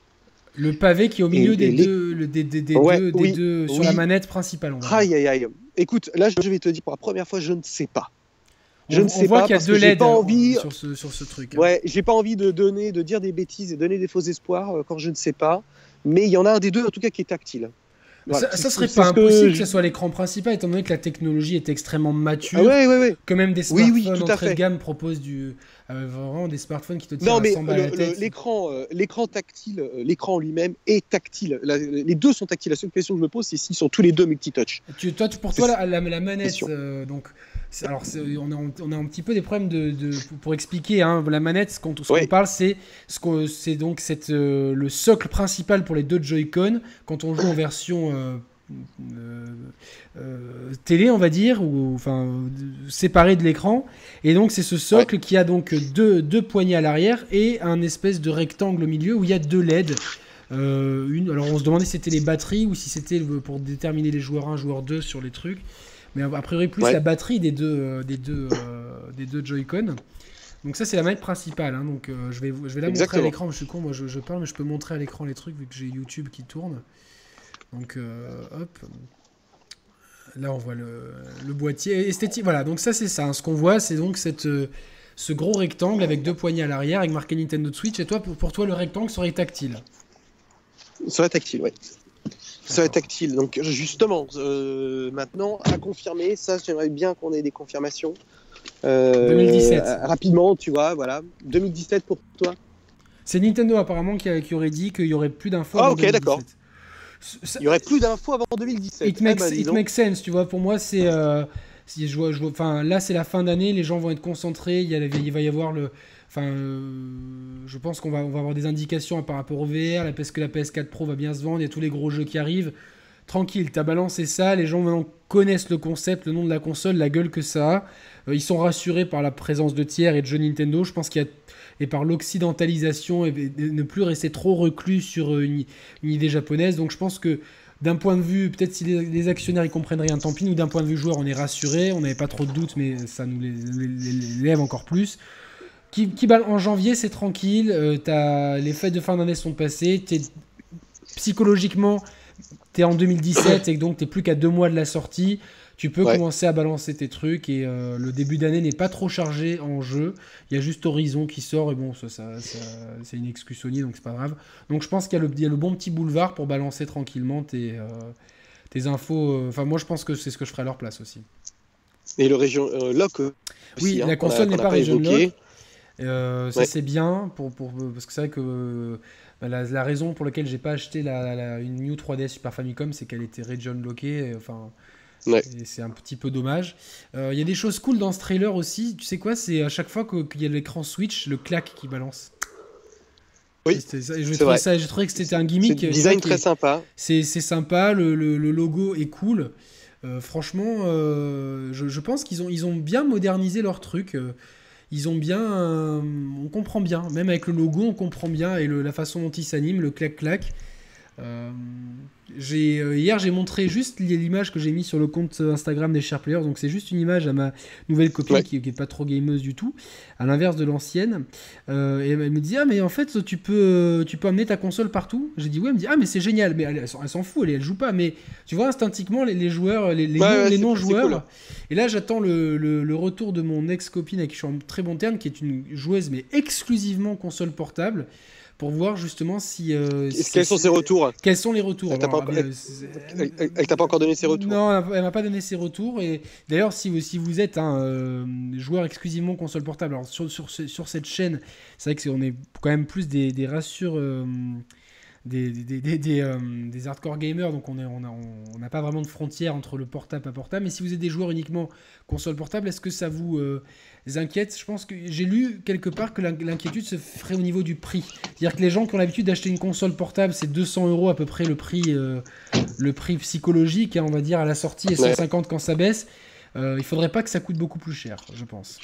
Le pavé qui est au milieu et des, deux, le- des, des- des Ouais, deux, des oui, deux- sur la manette principale. on. Aïe, aïe, aïe. Écoute, là, je vais te dire pour la première fois, je ne sais pas. Je on, ne on sais voit pas qu'il y a deux LED pas envie- sur ce, sur ce truc. hein. Ouais, j'ai pas envie de donner, de dire des bêtises et donner des faux espoirs euh, quand je ne sais pas. Mais il y en a un des deux, en tout cas, qui est tactile. Voilà, ça, ça serait pas que impossible que, ce soit l'écran principal, étant donné que la technologie est extrêmement mature, Ah ouais, ouais, ouais. que même des smartphones oui, tout à entrée de gamme proposent du, euh, vraiment des smartphones qui te tirent Non, mais 100 balles à la le- tête. le- l'écran, euh, l'écran tactile, euh, l'écran lui-même est tactile. La- les deux sont tactiles. La seule question que je me pose, c'est s'ils sont tous les deux multitouch. Tu, toi, tu- pour toi, la, la- la manette, euh, donc, alors, on a, on a un petit peu des problèmes de, de- pour- expliquer. hein, la manette, ce qu'on parle, c'est ce donc cette, euh, le socle principal pour les deux Joy-Con quand on joue en version euh, euh, euh, télé, on va dire, ou enfin séparé de l'écran. Et donc, c'est ce socle qui a donc deux, deux poignées à l'arrière et un espèce de rectangle au milieu où il y a deux LED. Euh, une, alors on se demandait si c'était les batteries ou si c'était pour déterminer les joueurs 1, joueur 2 sur les trucs. Mais a priori plus Ouais. la batterie des deux, des deux, euh, des deux Joy-Con. Donc ça c'est la manette principale. hein. donc je vais, je vais la montrer à l'écran. Je suis con, moi je, je parle, mais je peux montrer à l'écran les trucs vu que j'ai YouTube qui tourne. Donc euh, hop. Là on voit le, le boîtier esthétique. Voilà, donc ça c'est ça. hein. Ce qu'on voit c'est donc cette, euh, ce gros rectangle avec deux poignées à l'arrière avec marqué Nintendo Switch. Et toi pour, pour toi le rectangle serait tactile? Serait tactile. Ça serait tactile. Donc justement, euh, maintenant, à confirmer, ça, j'aimerais bien qu'on ait des confirmations. Euh, 2017. euh, rapidement, tu vois, voilà. 2017 pour toi. C'est Nintendo apparemment qui, a- qui aurait dit qu'il y aurait plus d'infos. Ah, ok, 2017. d'accord. Ça- Il y aurait plus d'infos avant 2017. It makes, Eh ben, it makes sense, tu vois. Pour moi, c'est. euh, si je vois, je vois- enfin, là, c'est la fin d'année, les gens vont être concentrés. Il, y a, il va y avoir le. Enfin, euh, je pense qu'on va, on va avoir des indications par rapport au VR, la- parce que la PS4 Pro va bien se vendre, il y a tous les gros jeux qui arrivent. Tranquille, t'as balancé ça, les gens maintenant connaissent le concept, le nom de la console, la gueule que ça a. Euh, ils sont rassurés par la présence de tiers et de jeux Nintendo. Je pense qu'il y a et par l'occidentalisation et ne plus rester trop reclus sur euh, une, idée japonaise. Donc je pense que d'un point de vue, peut-être si les, actionnaires y comprennent rien, tant pis. Nous, d'un point de vue joueur, on est rassuré, on n'avait pas trop de doutes, mais ça nous les, lève encore plus. Qui, balle- en janvier, c'est tranquille. euh, les fêtes de fin d'année sont passées. T'es, psychologiquement, t'es en 2017 et donc t'es plus qu'à deux mois de la sortie. Tu peux Ouais. commencer à balancer tes trucs et euh, le début d'année n'est pas trop chargé en jeu. Il y a juste Horizon qui sort et bon, ça, ça- ça- c'est une excuse Sony donc c'est pas grave. Donc je pense qu'il y, a le- il y a le bon petit boulevard pour balancer tranquillement tes, euh, tes infos. euh, Enfin, moi je pense que c'est ce que je ferai à leur place aussi. Et le région euh, lock aussi, Oui, hein, la console n'est pas region évoqué. lock. Euh, ça Ouais. c'est bien pour, pour, parce que c'est vrai que bah, la, la raison pour laquelle j'ai pas acheté la, la- une New 3DS Super Famicom c'est qu'elle était region lockée. Enfin, Ouais. c'est un petit peu dommage. Euh, Il y a des choses cool dans ce trailer aussi. Tu sais quoi C'est à chaque fois qu'il y a l'écran Switch, le clac qui balance. Oui, ça, je c'est trouvais que c'était un gimmick. un design très sympa. c'est sympa, le, le- le logo est cool. Euh, franchement, euh, je, je pense qu'ils ont, ils ont bien modernisé leur truc. ils ont bien. on comprend bien. Même avec le logo, on comprend bien. Et le- la façon dont il s'anime, le clac-clac. Euh, euh, hier, j'ai montré juste l'image que j'ai mis sur le compte Instagram des Share Players. Donc, c'est juste une image à ma nouvelle copine qui, qui est pas trop gameuse du tout, à l'inverse de l'ancienne. Euh, et elle me dit Ah, mais en fait, tu peux, tu peux amener ta console partout? J'ai dit Ouais, elle me dit Ah, mais c'est génial. Mais elle, s'en fout, elle, elle, joue pas. Mais tu vois, instinctivement, les, joueurs, les, les non-joueurs. Et là, j'attends le, le, retour de mon ex-copine avec qui je suis en très bon terme, qui est une joueuse, mais exclusivement console portable pour voir justement si. Euh, quels sont ses retours? Quels sont les retours? Elle t'a pas, pas, encore donné ses retours? Non, elle m'a pas donné ses retours. Et d'ailleurs, si vous, si vous êtes un euh, joueur exclusivement console portable, alors sur, sur, sur cette chaîne, c'est vrai que on est quand même plus des, des rassures. Euh, des, des, des, des, hardcore gamers, donc on n'a on on pas vraiment de frontière entre le portable et portable. Mais si vous êtes des joueurs uniquement console portable, est-ce que ça vous, inquiète. Je pense que j'ai lu quelque part que l'inquiétude se ferait au niveau du prix. C'est-à-dire que les gens qui ont l'habitude d'acheter une console portable, c'est 200 euros à peu près le prix, euh, le prix psychologique, hein, on va dire, à la sortie et 150 quand ça baisse. Euh, il faudrait pas que ça coûte beaucoup plus cher, je pense.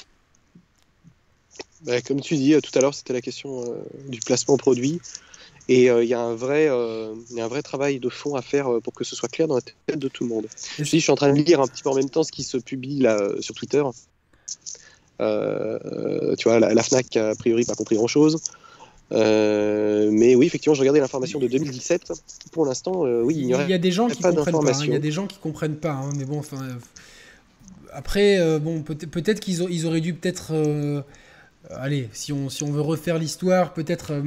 Bah, comme tu dis euh, tout à l'heure, c'était la question euh, du placement produit. Et il y, a un vrai, y a un vrai travail de fond à faire pour que ce soit clair dans la tête de tout le monde. Je, je suis en train de lire un petit peu en même temps ce qui se publie là sur Twitter. Euh, tu vois, la, FNAC a, priori pas compris grand-chose. Euh, mais oui, effectivement, je regardais l'information de 2017. Pour l'instant, euh, oui, il y, a des gens qui pas comprennent pas. Hein. il y a des gens qui comprennent pas. Hein. mais bon, enfin, après, bon, peut-être qu'ils ils auraient dû peut-être allez, si on, si on veut refaire l'histoire, peut-être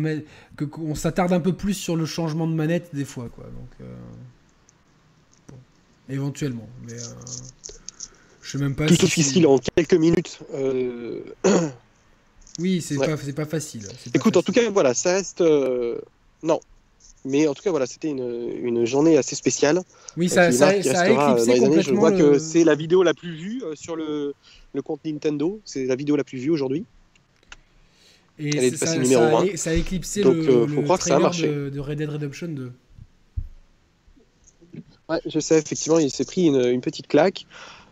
qu'on s'attarde un peu plus sur le changement de manette des fois, quoi. Donc, éventuellement. Mais, je sais même pas. Tout si en quelques minutes. Euh, oui, c'est pas, pas facile. Écoute, en tout cas, voilà, ça reste. Euh, non. Mais en tout cas, voilà, c'était une, une, journée assez spéciale. Oui, ça, ça, a éclipsé complètement. Je vois que c'est la vidéo la plus vue euh, sur le, le compte Nintendo. C'est la vidéo la plus vue aujourd'hui. Et Elle est ça, numéro ça, a, ça a éclipsé Donc, le, faut le croire que ça a marché. De, de, Red Dead Redemption 2. Ouais, je sais, effectivement, il s'est pris une, une petite claque.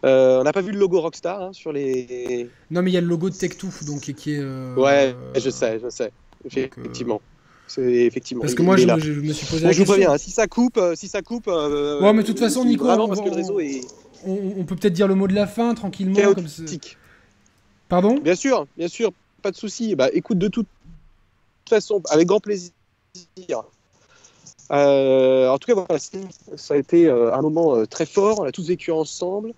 Euh, on n'a pas vu le logo Rockstar hein, sur les. Non, mais il y a le logo de Tech2 donc qui est. Euh, ouais, je sais, je sais, effectivement. C'est effectivement. Parce que moi, je, me suis posé la question. Je préviens, hein, si ça coupe, euh, si ça coupe. ouais, mais de toute façon, Nico, on, parce que le réseau est... on, peut peut-être dire le mot de la fin tranquillement. Comme Pardon? Bien sûr, bien sûr, pas de souci. Bah, écoute, de toute façon, avec grand plaisir. en tout cas, voilà, ça a été un moment très fort. On a tous vécu ensemble.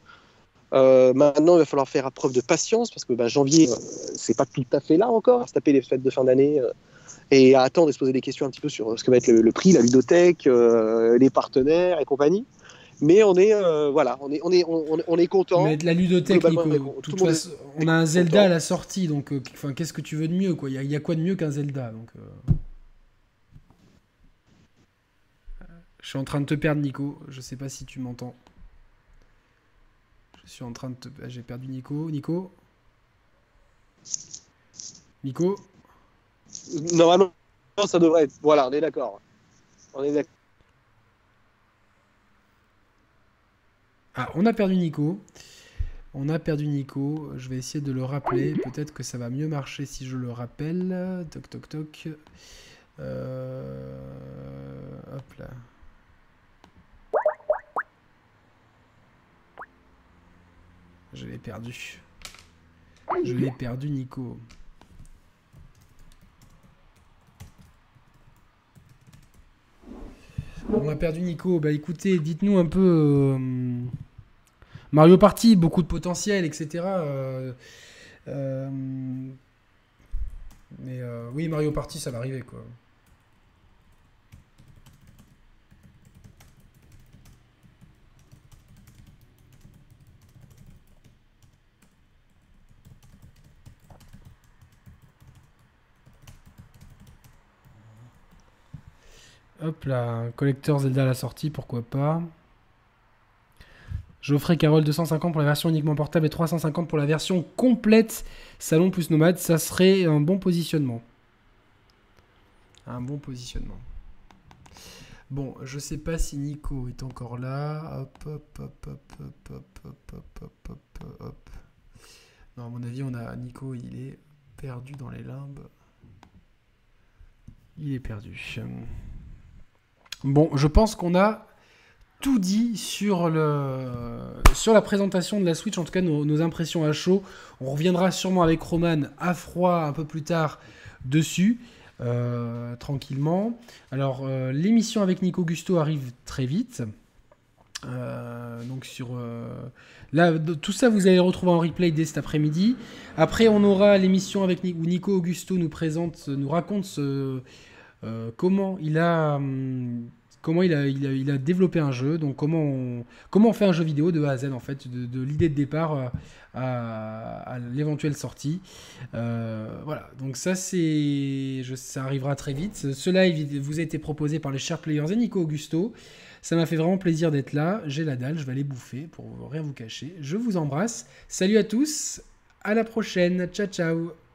Euh, maintenant, il va falloir faire preuve de patience parce que ben, janvier, euh, c'est pas tout à fait là encore, à se taper les fêtes de fin d'année euh, et à attendre de se poser des questions un petit peu sur ce que va être le, prix, la ludothèque, les partenaires et compagnie. Mais on est, voilà, on est, on est, on, est content. Mais la ludothèque, Nico, on a un Zelda à la sortie, donc enfin, qu'est-ce que tu veux de mieux quoi? Il y, a quoi de mieux qu'un Zelda donc, Je suis en train de te perdre, Nico. Je sais pas si tu m'entends. Je suis en train de te... Ah, j'ai perdu Nico. Nico Nico Normalement, ça devrait être. Voilà, on est d'accord. On est d'accord. Ah, on a perdu Nico. On a perdu Nico. Je vais essayer de le rappeler. Peut-être que ça va mieux marcher si je le rappelle. Toc, toc, toc. Euh... Hop là. Je l'ai perdu. Je l'ai perdu, Nico. On a perdu Nico. Bah écoutez, dites-nous un peu. Euh, Mario Party, beaucoup de potentiel, etc. Euh, euh, mais oui, Mario Party, ça va arriver quoi. Hop là, collecteur Zelda à la sortie, pourquoi pas. Geoffrey Carole 250 pour la version uniquement portable et 350 pour la version complète salon plus nomade, ça serait un bon positionnement. Un bon positionnement. Bon, je sais pas si Nico est encore là. Hop, hop, hop, hop, hop, hop, hop, hop, hop, hop, hop. Non, à mon avis, on a Nico, il est perdu dans les limbes. Il est perdu. Bon, je pense qu'on a tout dit sur, la présentation de la Switch, en tout cas nos, impressions à chaud. On reviendra sûrement avec Roman à froid un peu plus tard dessus, euh, tranquillement. Alors, euh, l'émission avec Nico Gusto arrive très vite. Euh, donc sur là tout ça vous allez retrouver en replay dès cet après-midi. Après on aura l'émission avec où Nico Augusto nous présente, nous raconte ce, comment il a hum, comment il a, il, a, développé un jeu, donc comment on, comment on fait un jeu vidéo de A à Z en fait, de, l'idée de départ euh, à, l'éventuelle sortie. Euh, voilà, donc ça c'est, ça arrivera très vite. Ce live vous a été proposé par les chers players et Nico Augusto. Ça m'a fait vraiment plaisir d'être là. J'ai la dalle, je vais aller bouffer pour rien vous cacher. Je vous embrasse. Salut à tous, à la prochaine. Ciao ciao.